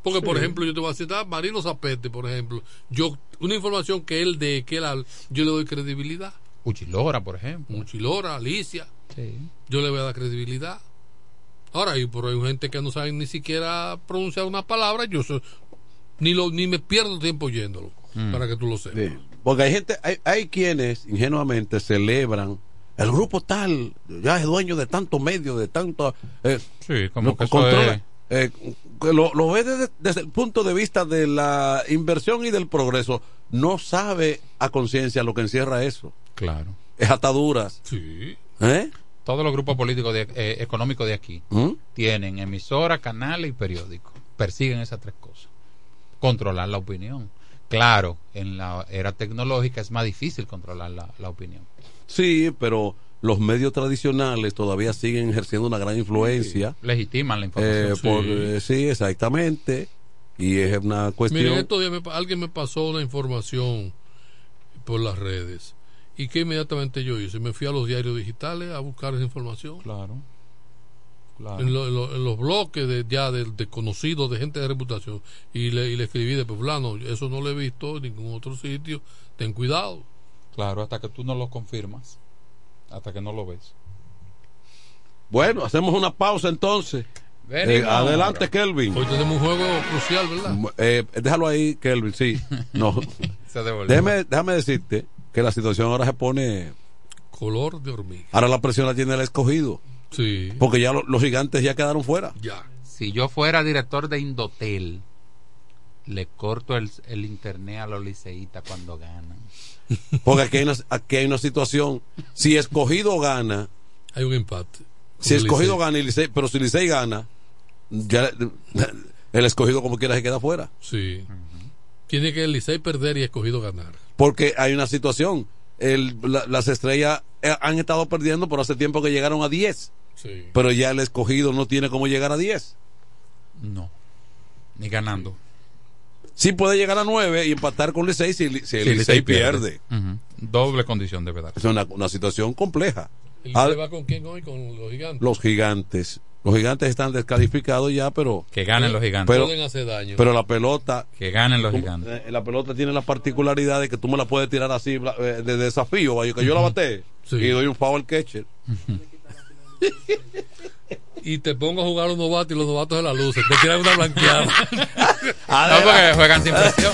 Porque, por ejemplo, yo te voy a citar Marino Zapete, por ejemplo. yo Una información que él de, que él yo le doy credibilidad. Uchilora, por ejemplo. Uchilora, Alicia. Sí. Yo le voy a dar credibilidad. Ahora, hay por ahí gente que no sabe ni siquiera pronunciar una palabra, yo soy- ni, lo, ni me pierdo tiempo oyéndolo, Mm. para que tú lo sepas. Sí. Porque hay gente, hay, hay quienes ingenuamente celebran el grupo tal, ya es dueño de tantos medios, de tanto. Eh, Sí, como lo que eso controla. es- Eh, lo, lo ve desde, desde el punto de vista de la inversión y del progreso. No sabe a conciencia lo que encierra eso. Claro. Es ataduras. Sí. ¿Eh? Todos los grupos políticos de- eh, económicos de aquí ¿Mm? tienen emisora, canales y periódicos. Persiguen esas tres cosas. Controlar la opinión. Claro, en la era tecnológica es más difícil controlar la, la opinión. Sí, pero los medios tradicionales todavía siguen ejerciendo una gran influencia. Legitiman la información. Eh, por- eh, sí, exactamente. Y es una cuestión. Miren, estos días me alguien me pasó una información por las redes. ¿Y que inmediatamente yo hice? Me fui a los diarios digitales a buscar esa información. Claro. En, lo- en lo- en los bloques de, ya de, de conocidos, de gente de reputación. Y le, y le escribí de fulano, eso no lo he visto en ningún otro sitio. Ten cuidado. Claro, hasta que tú no lo confirmas. Hasta que no lo ves. Bueno, hacemos una pausa entonces. Eh, adelante, Kelvin. Hoy tenemos un juego crucial, ¿verdad? Eh, déjalo ahí, Kelvin, sí. No. Se déjame, déjame decirte que la situación ahora se pone. Color de hormiga. Ahora la presión la tiene el escogido. Sí. Porque ya lo- los gigantes ya quedaron fuera. Ya. Si yo fuera director de Indotel, le corto el, el internet a los liceístas cuando ganan. Porque aquí hay una, aquí hay una situación. Si escogido gana. Hay un empate. Si escogido Licey. gana, y Licey- pero si Licey gana, ya el escogido como quiera se queda fuera. Sí. Tiene que el Licey perder y escogido ganar. Porque hay una situación. El- la- las estrellas eh, han estado perdiendo por hace tiempo que llegaron a 10. Sí. Pero ya el escogido no tiene cómo llegar a 10. No. Ni ganando. Sí puede llegar a 9 y empatar con Licey si, si el Sí, Licey Licey pierde. Doble condición debe dar. Es una, una situación compleja. ¿Y Al- se va con quién hoy? Con los gigantes. los gigantes. Los gigantes están descalificados ya, pero... Que ganen los gigantes. Pero, Pueden hacer daño. pero la pelota... Que ganen los gigantes. eh, la pelota tiene la particularidad de que tú me la puedes tirar así eh, de desafío. Que yo la bate y doy un foul al catcher. Y te pongo a jugar los novatos y los novatos de la luz. Te tiran una blanqueada. No, porque juegan sin presión.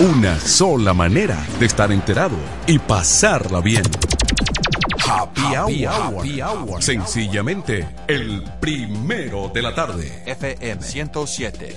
Una sola manera de estar enterado y pasarla bien. Happy, hour. Sencillamente, el primero de la tarde. FM 107.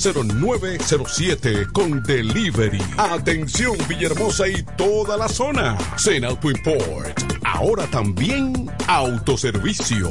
829-823-0907 con delivery. Atención Villahermosa y toda la zona. Zen Auto Import. Ahora también autoservicio.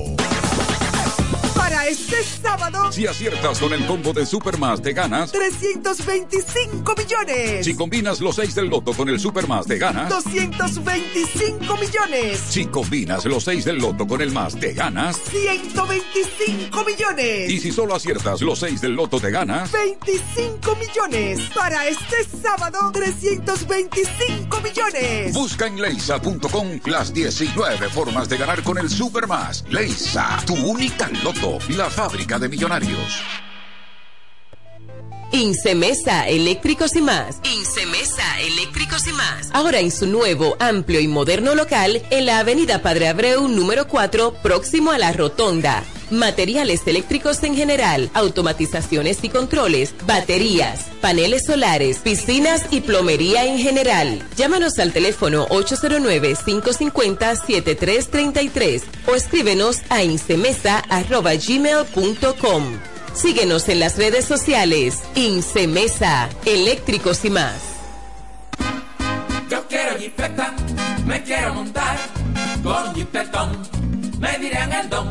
Para este sábado, Si aciertas con el combo de Supermas, te ganas. 325 millones. Si combinas los 6 del loto con el Supermas, te ganas. 225 millones. Si combinas los 6 del loto con el más, te ganas. 125 millones. Y si solo aciertas los 6 del loto, te ganas. 25 millones. Para este sábado, 325 millones. Busca en leisa.com las 19 formas de ganar con el Supermas. Leisa, tu única loto, la fábrica de millonarios. Incemesa Eléctricos y más. Incemesa Eléctricos y más. Ahora en su nuevo, amplio y moderno local en la Avenida Padre Abreu número 4, próximo a la Rotonda. Materiales eléctricos en general, automatizaciones y controles, baterías, paneles solares, piscinas y plomería en general. Llámanos al teléfono 809-550-7333 o escríbenos a incemesa.gmail.com. Síguenos en las redes sociales. Incemesa, eléctricos y más. Yo quiero jipeta, me quiero montar con jipetón, me dirán el don.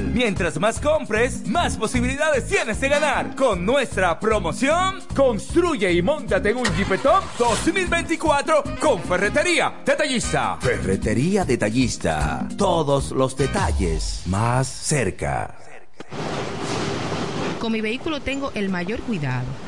Mientras más compres, más posibilidades tienes de ganar. Con nuestra promoción, construye y montate en un Jeepetop 2024 con Ferretería Detallista. Ferretería Detallista. Todos los detalles más cerca. Con mi vehículo tengo el mayor cuidado.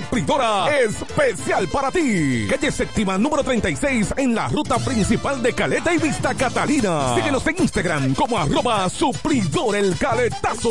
supridora especial para ti. Calle séptima número 36 en la ruta principal de Caleta y Vista Catalina. Síguenos en Instagram como arroba supridor el caletazo.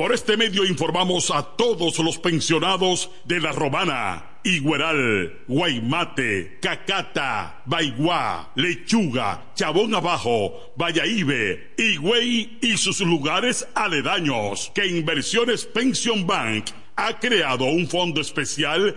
Por este medio informamos a todos los pensionados de La Romana Igueral, Guaymate, Cacata, Baigua, Lechuga, Chabón Abajo, Vallaibe, Higüey y sus lugares aledaños que Inversiones Pension Bank ha creado un fondo especial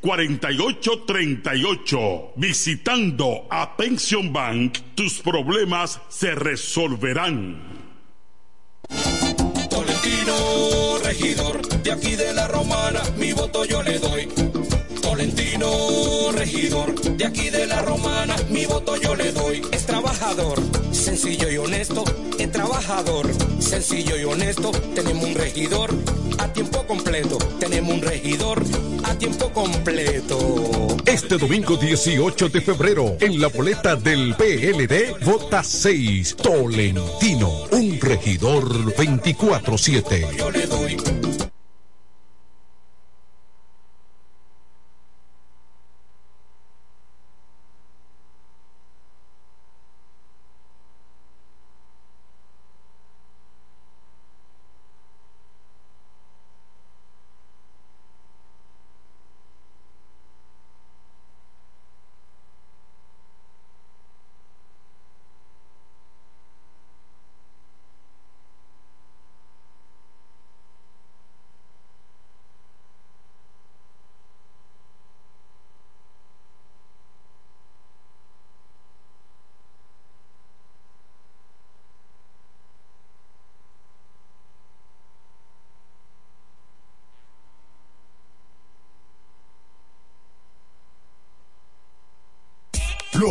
4838. Visitando a Pension Bank, tus problemas se resolverán. Tolentino, regidor, de aquí de la romana, mi voto yo le doy. Tolentino, regidor, de aquí de la romana, mi voto yo le doy. Es trabajador, sencillo y honesto, es trabajador, sencillo y honesto. Tenemos un regidor a tiempo completo, tenemos un regidor a tiempo completo. Este domingo 18 de febrero, en la boleta del PLD, vota 6, Tolentino, un regidor 24-7. Yo le doy.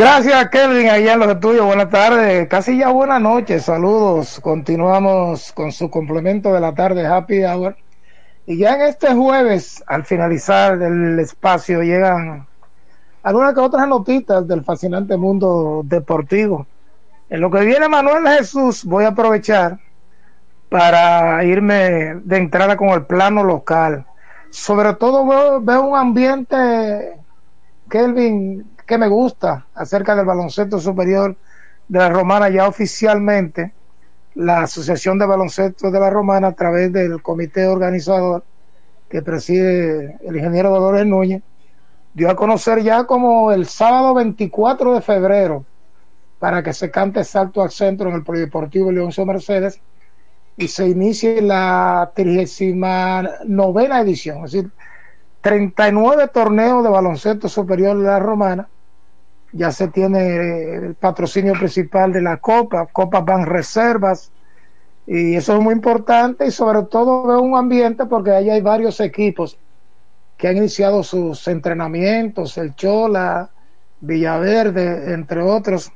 Gracias, Kelvin, allá en los estudios. Buenas tardes, casi ya buenas noches. Saludos. Continuamos con su complemento de la tarde, Happy Hour. Y ya en este jueves, al finalizar del espacio, llegan algunas que otras notitas del fascinante mundo deportivo. En lo que viene Manuel Jesús, voy a aprovechar para irme de entrada con el plano local. Sobre todo veo, veo un ambiente, Kelvin, que me gusta acerca del baloncesto superior de la Romana ya oficialmente la Asociación de Baloncesto de la Romana a través del comité organizador que preside el ingeniero Dolores Núñez dio a conocer ya como el sábado 24 de febrero para que se cante salto al centro en el Polideportivo Leoncio Mercedes y se inicie la 39 edición, es decir, 39 torneos de baloncesto superior de la Romana ya se tiene el patrocinio principal de la Copa, Copa van reservas, y eso es muy importante y sobre todo veo un ambiente porque ahí hay varios equipos que han iniciado sus entrenamientos, el Chola, Villaverde, entre otros,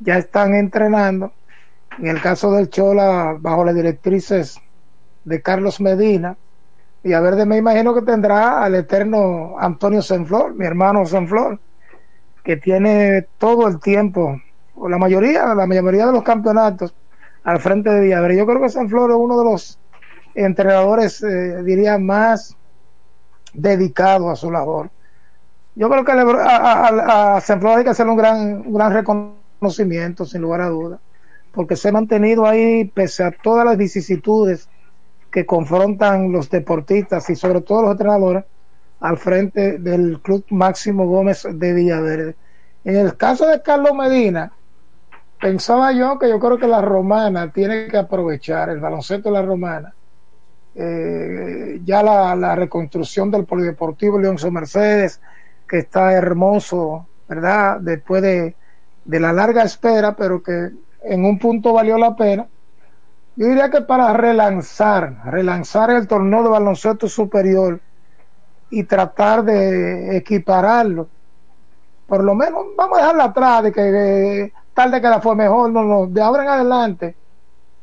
ya están entrenando. En el caso del Chola, bajo las directrices de Carlos Medina, Villaverde me imagino que tendrá al eterno Antonio Senflor, mi hermano Senflor, que tiene todo el tiempo, o la mayoría, la mayoría de los campeonatos al frente de Villaverde. Yo creo que San Flor es uno de los entrenadores, eh, diría, más dedicados a su labor. Yo creo que a, a, San Flor hay que hacerle un gran, un gran reconocimiento, sin lugar a dudas, porque se ha mantenido ahí pese a todas las vicisitudes que confrontan los deportistas y sobre todo los entrenadores al frente del Club Máximo Gómez de Villaverde. En el caso de Carlos Medina, pensaba yo que yo creo que la romana tiene que aprovechar el baloncesto de la romana. Eh, ya la, reconstrucción del Polideportivo Leonzo Mercedes, que está hermoso, ¿verdad? Después de, de la larga espera, pero que en un punto valió la pena. Yo diría que para relanzar, relanzar el torneo de baloncesto superior, y tratar de equipararlo. Por lo menos vamos a dejarla atrás de que tal de que la fue mejor, no, no, de ahora en adelante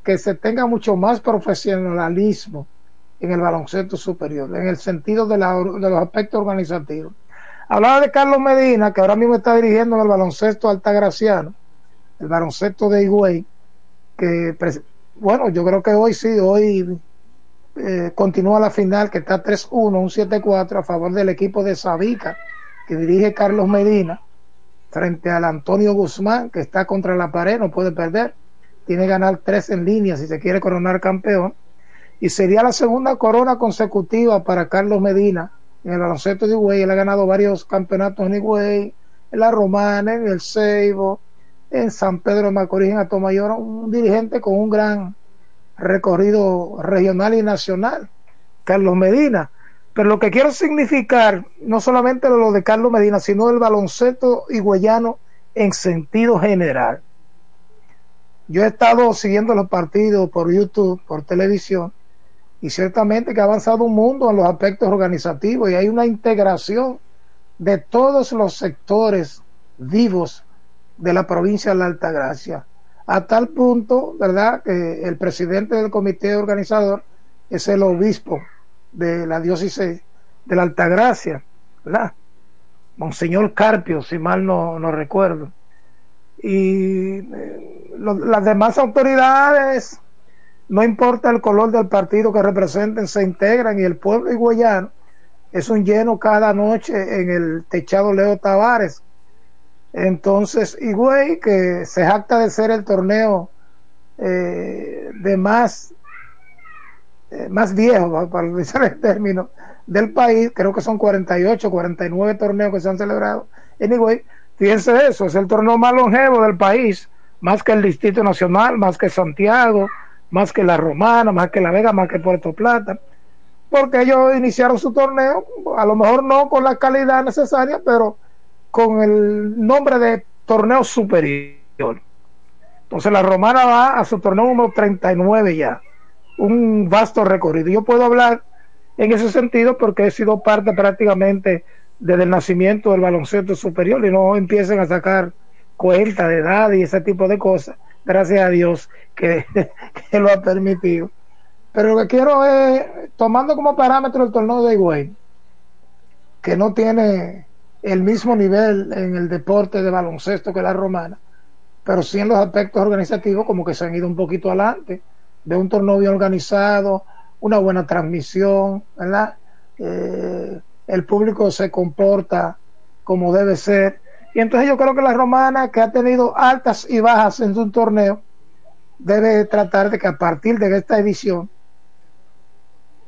que se tenga mucho más profesionalismo en el baloncesto superior, en el sentido de, de los aspectos organizativos. Hablaba de Carlos Medina, que ahora mismo está dirigiendo en el baloncesto altagraciano, el baloncesto de Higüey, que, bueno, yo creo que hoy sí, hoy eh, continúa la final que está 3-1, un 7-4 a favor del equipo de Sabica que dirige Carlos Medina frente al Antonio Guzmán que está contra la pared, no puede perder, tiene que ganar tres en línea si se quiere coronar campeón. Y sería la segunda corona consecutiva para Carlos Medina en el baloncesto de Higüey, él ha ganado varios campeonatos en Higüey, en la Romana, en el Seibo, en San Pedro de Macorís, en Atomayor, un dirigente con un gran recorrido regional y nacional, Carlos Medina. Pero lo que quiero significar, no solamente lo de Carlos Medina, sino el baloncesto higüeyano en sentido general. Yo he estado siguiendo los partidos por YouTube, por televisión, y ciertamente que ha avanzado un mundo en los aspectos organizativos y hay una integración de todos los sectores vivos de la provincia de la Altagracia a tal punto, ¿verdad?, que el presidente del comité organizador es el obispo de la diócesis de la Altagracia, ¿verdad? Monseñor Carpio, si mal no, recuerdo. Y eh, las demás autoridades, no importa el color del partido que representen, se integran y el pueblo higüeyano es un lleno cada noche en el techado Leo Tavares, entonces, Higüey, que se jacta de ser el torneo eh, de más, eh, más viejo, para utilizar el término, del país, creo que son 48, 49 torneos que se han celebrado. En Higüey, Fíjense eso, es el torneo más longevo del país, más que el Distrito Nacional, más que Santiago, más que la Romana, más que la Vega, más que Puerto Plata, porque ellos iniciaron su torneo, a lo mejor no con la calidad necesaria, pero con el nombre de torneo superior. Entonces la Romana va a su torneo número 39 ya, un vasto recorrido. Yo puedo hablar en ese sentido porque he sido parte prácticamente desde el nacimiento del baloncesto superior y no empiecen a sacar cuenta de edad y ese tipo de cosas. Gracias a Dios que, lo ha permitido. Pero lo que quiero es, tomando como parámetro el torneo de Higüey, que no tiene el mismo nivel en el deporte de baloncesto que la romana, pero sí en los aspectos organizativos como que se han ido un poquito adelante, de un torneo bien organizado, una buena transmisión. Eh, el público se comporta como debe ser. Y entonces yo creo que la romana, que ha tenido altas y bajas en su torneo, debe tratar de que a partir de esta edición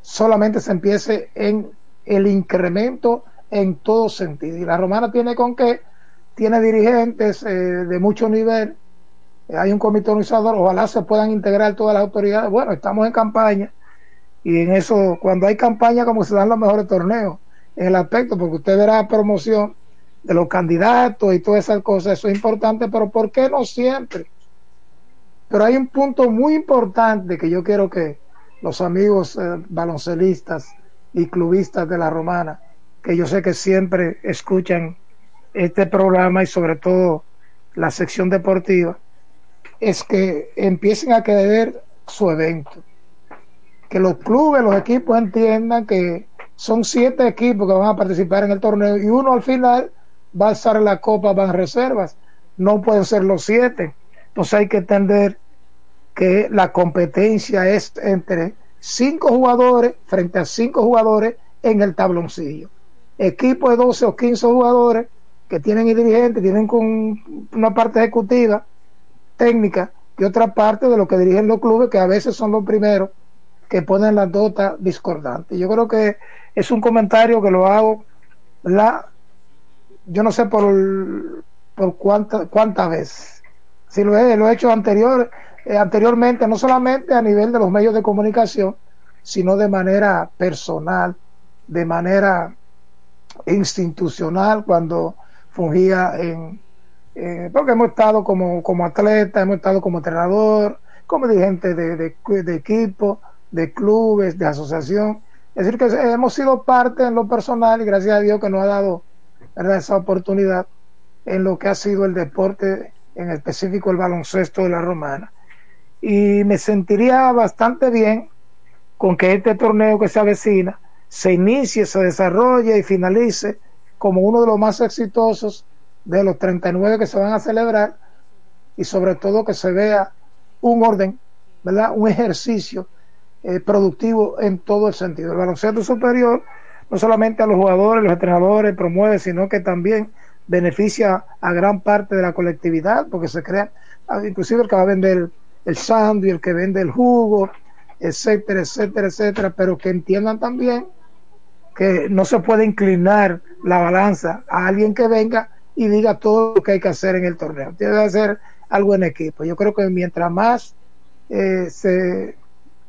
solamente se empiece en el incremento en todo sentido. Y la romana tiene con qué, tiene dirigentes eh, de mucho nivel, hay un comité organizador, ojalá se puedan integrar todas las autoridades. Bueno, estamos en campaña y en eso, cuando hay campaña, como se dan los mejores torneos, en el aspecto, porque usted verá promoción de los candidatos y todas esas cosas, eso es importante, pero ¿por qué no siempre? Pero hay un punto muy importante que yo quiero que los amigos eh, baloncelistas y clubistas de la Romana, que yo sé que siempre escuchan este programa y sobre todo la sección deportiva, es que empiecen a querer su evento que los clubes, los equipos entiendan que son siete equipos que van a participar en el torneo y uno al final va a estar en la Copa van reservas. No pueden ser los siete. Entonces hay que entender que la competencia es entre cinco jugadores frente a cinco jugadores en el tabloncillo. Equipo de 12 o 15 jugadores que tienen dirigentes, tienen con una parte ejecutiva, técnica, y otra parte de lo que dirigen los clubes, que a veces son los primeros que ponen las notas discordantes. Yo creo que es un comentario que lo hago, la, yo no sé por, por cuántas cuánta veces. Si lo he, lo he hecho anterior, eh, anteriormente, no solamente a nivel de los medios de comunicación, sino de manera personal, de manera institucional, cuando fungía en, porque hemos estado como, como atleta, hemos estado como entrenador, como dirigente de, de, de equipo, de clubes, de asociación. Es decir, que hemos sido parte en lo personal y gracias a Dios que nos ha dado esa oportunidad en lo que ha sido el deporte, en específico el baloncesto de la romana. Y me sentiría bastante bien con que este torneo que se avecina se inicie, se desarrolle y finalice como uno de los más exitosos de los 39 que se van a celebrar y sobre todo que se vea un orden, ¿verdad? Un ejercicio eh, productivo en todo el sentido. El baloncesto superior no solamente a los jugadores, los entrenadores promueve, sino que también beneficia a gran parte de la colectividad, porque se crea, ah, inclusive el que va a vender el sándwich, el que vende el jugo, etcétera, etcétera, etcétera, pero que entiendan también que no se puede inclinar la balanza a alguien que venga y diga todo lo que hay que hacer en el torneo. Tiene que hacer algo en equipo. Yo creo que mientras más eh, se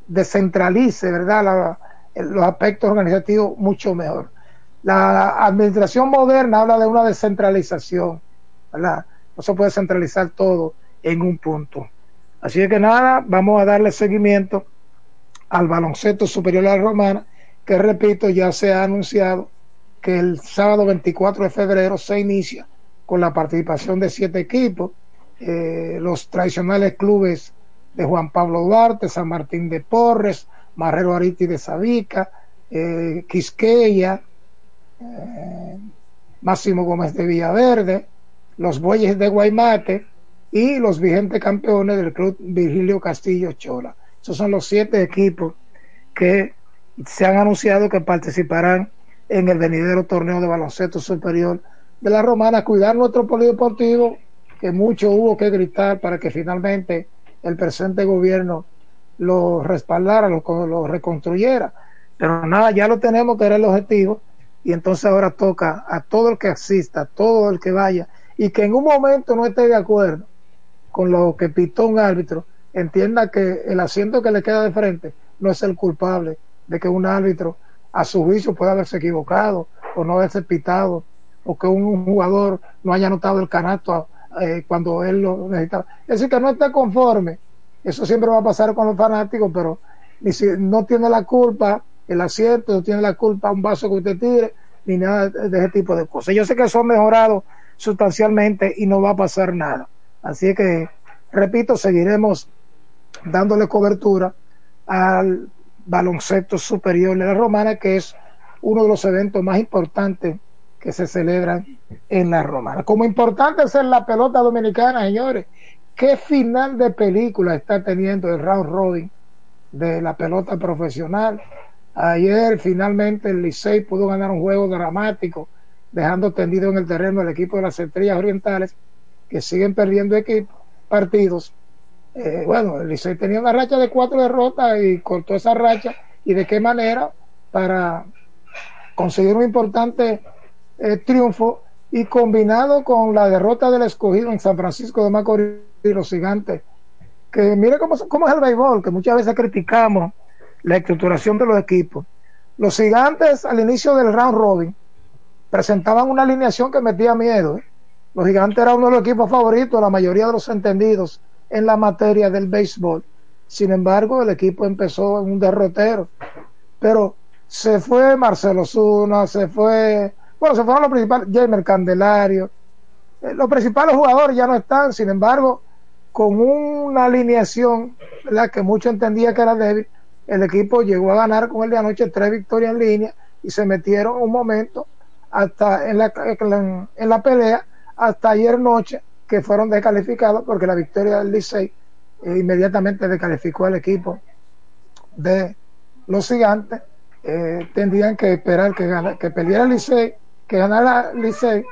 descentralice, ¿verdad? los aspectos organizativos mucho mejor. La administración moderna habla de una descentralización, ¿verdad? No se puede centralizar todo en un punto. Así que nada, vamos a darle seguimiento al baloncesto superior a la romana, que repito, ya se ha anunciado que el sábado 24 de febrero se inicia con la participación de siete equipos, eh, los tradicionales clubes de Juan Pablo Duarte, San Martín de Porres, Marrero Ariti de Sabica, eh, Quisqueya, eh, Máximo Gómez de Villaverde, los Bueyes de Guaymate y los vigentes campeones del club Virgilio Castillo Chola. Esos son los siete equipos que se han anunciado que participarán en el venidero torneo de baloncesto superior de la Romana. Cuidar nuestro polideportivo, que mucho hubo que gritar para que finalmente el presente gobierno lo respaldara, lo, lo reconstruyera. Pero nada, ya lo tenemos que era el objetivo y entonces ahora toca a todo el que asista, a todo el que vaya y que en un momento no esté de acuerdo con lo que pitó un árbitro, entienda que el asiento que le queda de frente no es el culpable de que un árbitro a su juicio pueda haberse equivocado o no haberse pitado o que un jugador no haya notado el canasto eh, cuando él lo necesitaba. Es decir, que no está conforme. Eso siempre va a pasar con los fanáticos, pero ni si, no tiene la culpa el asiento, no tiene la culpa un vaso que usted tire, ni nada de ese tipo de cosas. Yo sé que eso ha mejorado sustancialmente y no va a pasar nada. Así que, repito, seguiremos dándole cobertura al baloncesto superior de la Romana, que es uno de los eventos más importantes que se celebran en la Romana. Como importante es la pelota dominicana, señores. ¿Qué final de película está teniendo el round robin de la pelota profesional? Ayer finalmente el Licey pudo ganar un juego dramático, dejando tendido en el terreno el equipo de las Estrellas Orientales, que siguen perdiendo equipos, partidos. Eh, bueno, el Licey tenía una racha de cuatro derrotas y cortó esa racha. ¿Y de qué manera? Para conseguir un importante eh, triunfo y combinado con la derrota del escogido en San Francisco de Macorís y los gigantes, que mire cómo, es el béisbol, que muchas veces criticamos la estructuración de los equipos. Los gigantes al inicio del round robin presentaban una alineación que metía miedo. ¿eh? Los gigantes eran uno de los equipos favoritos, la mayoría de los entendidos en la materia del béisbol. Sin embargo, el equipo empezó en un derrotero. Pero se fue Marcelo Zuna, se fue, bueno, se fueron los principales, Jamer Candelario. Eh, los principales jugadores ya no están, sin embargo, con una alineación la que muchos entendía que era débil, el equipo llegó a ganar con el de anoche tres victorias en línea y se metieron un momento hasta en la, en la pelea hasta ayer noche que fueron descalificados porque la victoria del Licey eh, inmediatamente descalificó al equipo de los gigantes eh, tendrían que esperar que, gana, que perdiera el Licey que ganara el Licey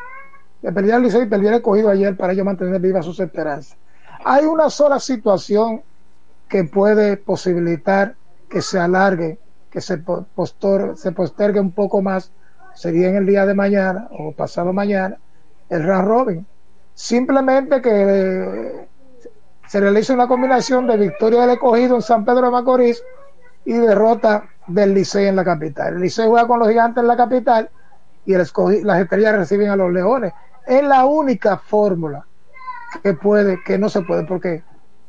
que perdiera el Licey y perdiera el cogido ayer para ellos mantener vivas sus esperanzas hay una sola situación que puede posibilitar que se alargue, que se, postor, se postergue un poco más, sería en el día de mañana o pasado mañana, el round robin. Simplemente que se realice una combinación de victoria del escogido en San Pedro de Macorís y derrota del Licey en la capital. El Licey juega con los gigantes en la capital y el las estrellas reciben a los leones. Es la única fórmula que puede, que no se puede, porque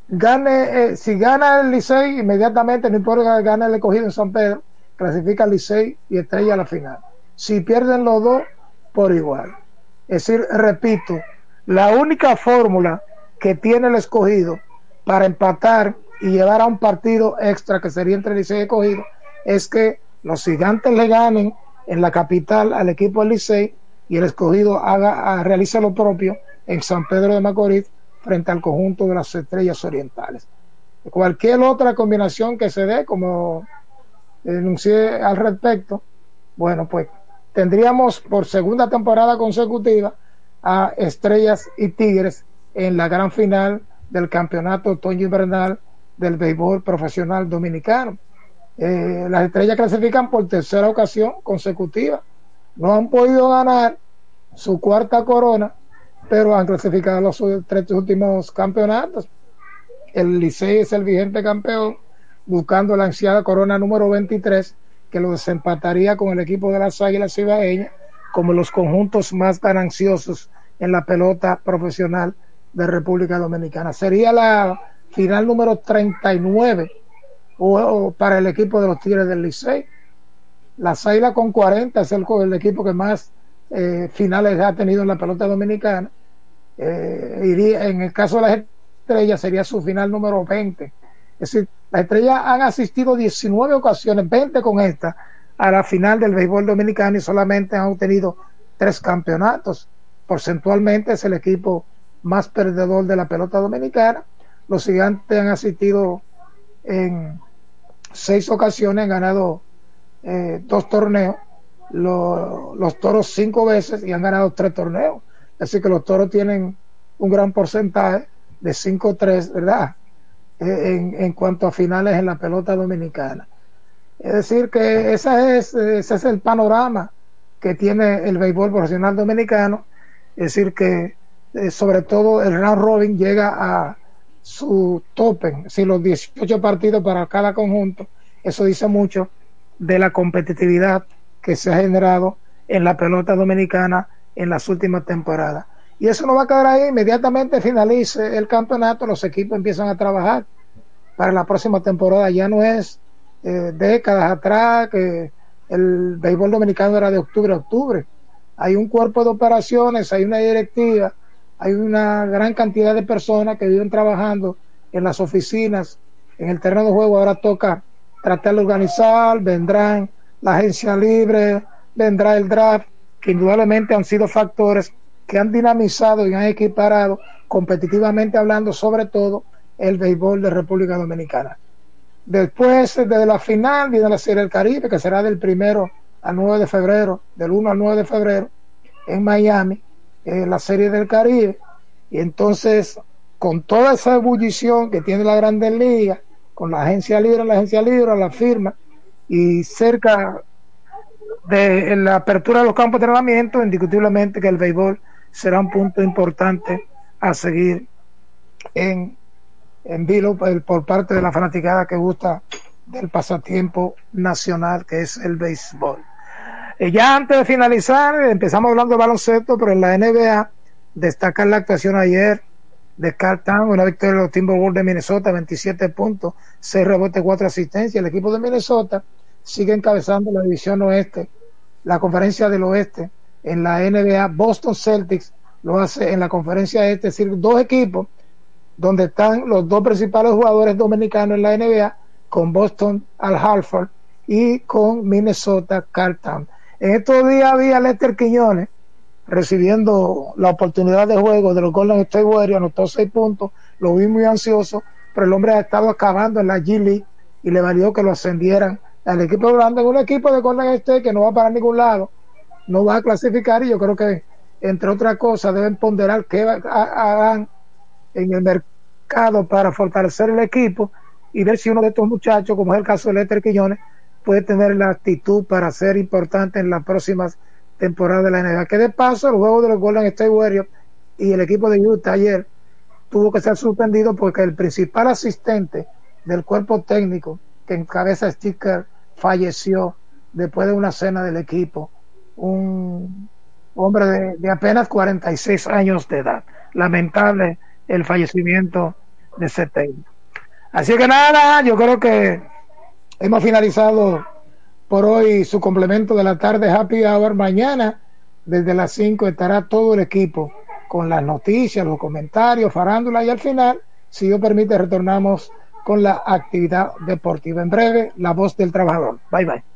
gane, eh, si gana el Licey, inmediatamente, no importa que gane el escogido en San Pedro, clasifica el Licey y estrella a la final. Si pierden los dos, por igual. Es decir, repito, la única fórmula que tiene el escogido para empatar y llevar a un partido extra que sería entre Licey y escogido es que los gigantes le ganen en la capital al equipo del Licey y el escogido haga, realice lo propio en San Pedro de Macorís frente al conjunto de las estrellas orientales. Cualquier otra combinación que se dé, como denuncié al respecto, bueno, pues tendríamos por segunda temporada consecutiva a Estrellas y Tigres en la gran final del campeonato otoño invernal del béisbol profesional dominicano. Eh, las estrellas clasifican por tercera ocasión consecutiva. No han podido ganar su cuarta corona pero han clasificado los tres últimos campeonatos. El Licey es el vigente campeón, buscando la ansiada corona número 23, que lo desempataría con el equipo de las Águilas Ibaeñas como los conjuntos más gananciosos en la pelota profesional de República Dominicana. Sería la final número 39 o, para el equipo de los Tigres del Licey. Las Águilas con 40 es el, equipo que más eh, finales ha tenido en la pelota dominicana. Eh, en el caso de las estrellas sería su final número 20. Es decir, las estrellas han asistido 19 ocasiones, 20 con esta, a la final del béisbol dominicano y solamente han obtenido tres campeonatos. Porcentualmente es el equipo más perdedor de la pelota dominicana. Los gigantes han asistido en seis ocasiones, han ganado eh, dos torneos los toros cinco veces y han ganado tres torneos. Así que los toros tienen un gran porcentaje de 5-3, ¿verdad? Eh, en, en, cuanto a finales en la pelota dominicana. Es decir, que esa es, ese es el panorama que tiene el béisbol profesional dominicano. Es decir, que eh, sobre todo el round robin llega a su tope, si los 18 partidos para cada conjunto, eso dice mucho de la competitividad que se ha generado en la pelota dominicana en las últimas temporadas. Y eso no va a quedar ahí, inmediatamente finalice el campeonato, los equipos empiezan a trabajar para la próxima temporada. Ya no es eh, décadas atrás que el béisbol dominicano era de octubre a octubre. Hay un cuerpo de operaciones, hay una directiva, hay una gran cantidad de personas que viven trabajando en las oficinas, en el terreno de juego. Ahora toca tratar de organizar, vendrán la agencia libre, vendrá el draft, que indudablemente han sido factores que han dinamizado y han equiparado competitivamente hablando sobre todo el béisbol de República Dominicana. Después de la final viene la Serie del Caribe, que será del primero al 9 de febrero, del 1 al 9 de febrero, en Miami, eh, la Serie del Caribe. Y entonces, con toda esa ebullición que tiene la Grandes Ligas, con la agencia libre, la agencia libre, la firma, y cerca de la apertura de los campos de entrenamiento, indiscutiblemente que el béisbol será un punto importante a seguir en, en Vilo por parte de la fanaticada que gusta del pasatiempo nacional que es el béisbol. Y ya antes de finalizar, empezamos hablando de baloncesto, pero en la NBA destacar la actuación ayer de Carl Town, una victoria de los Timberwolves de Minnesota, 27 puntos, 6 rebotes, 4 asistencias. El equipo de Minnesota sigue encabezando la división oeste, la conferencia del oeste en la NBA. Boston Celtics lo hace en la conferencia este, es decir, dos equipos donde están los dos principales jugadores dominicanos en la NBA, con Boston Al Hartford y con Minnesota Carlton. En estos días había Lester Quiñones recibiendo la oportunidad de juego de los Golden State Warriors, anotó seis puntos, lo vi muy ansioso, pero el hombre ha estado acabando en la G League y le valió que lo ascendieran al equipo grande, un equipo de Golden State que no va para ningún lado, no va a clasificar y yo creo que entre otras cosas deben ponderar qué hagan en el mercado para fortalecer el equipo y ver si uno de estos muchachos, como es el caso de Lester Quiñones, puede tener la actitud para ser importante en las próximas temporadas de la NBA. Que de paso, el juego de los Golden State Warriors y el equipo de Utah ayer tuvo que ser suspendido porque el principal asistente del cuerpo técnico que encabeza Sticker falleció después de una cena del equipo. Un hombre de, de apenas 46 años de edad. Lamentable el fallecimiento de técnico. Así que nada, yo creo que hemos finalizado por hoy su complemento de la tarde Happy Hour. Mañana, desde las 5, estará todo el equipo con las noticias, los comentarios, farándula y al final, si Dios permite, retornamos con la actividad deportiva. En breve, la voz del trabajador. Bye bye.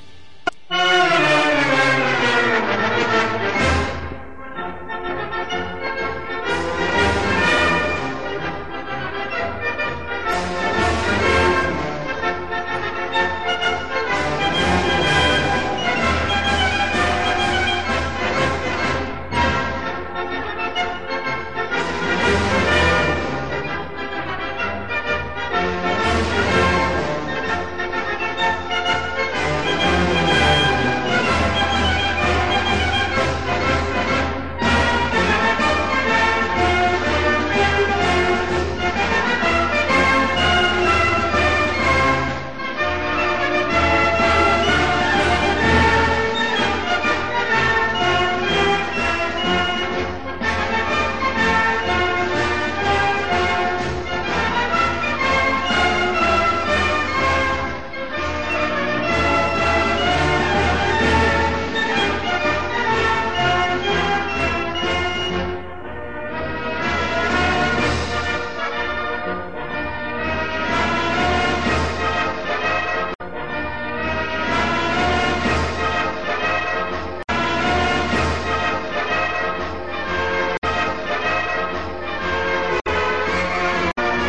Thank you.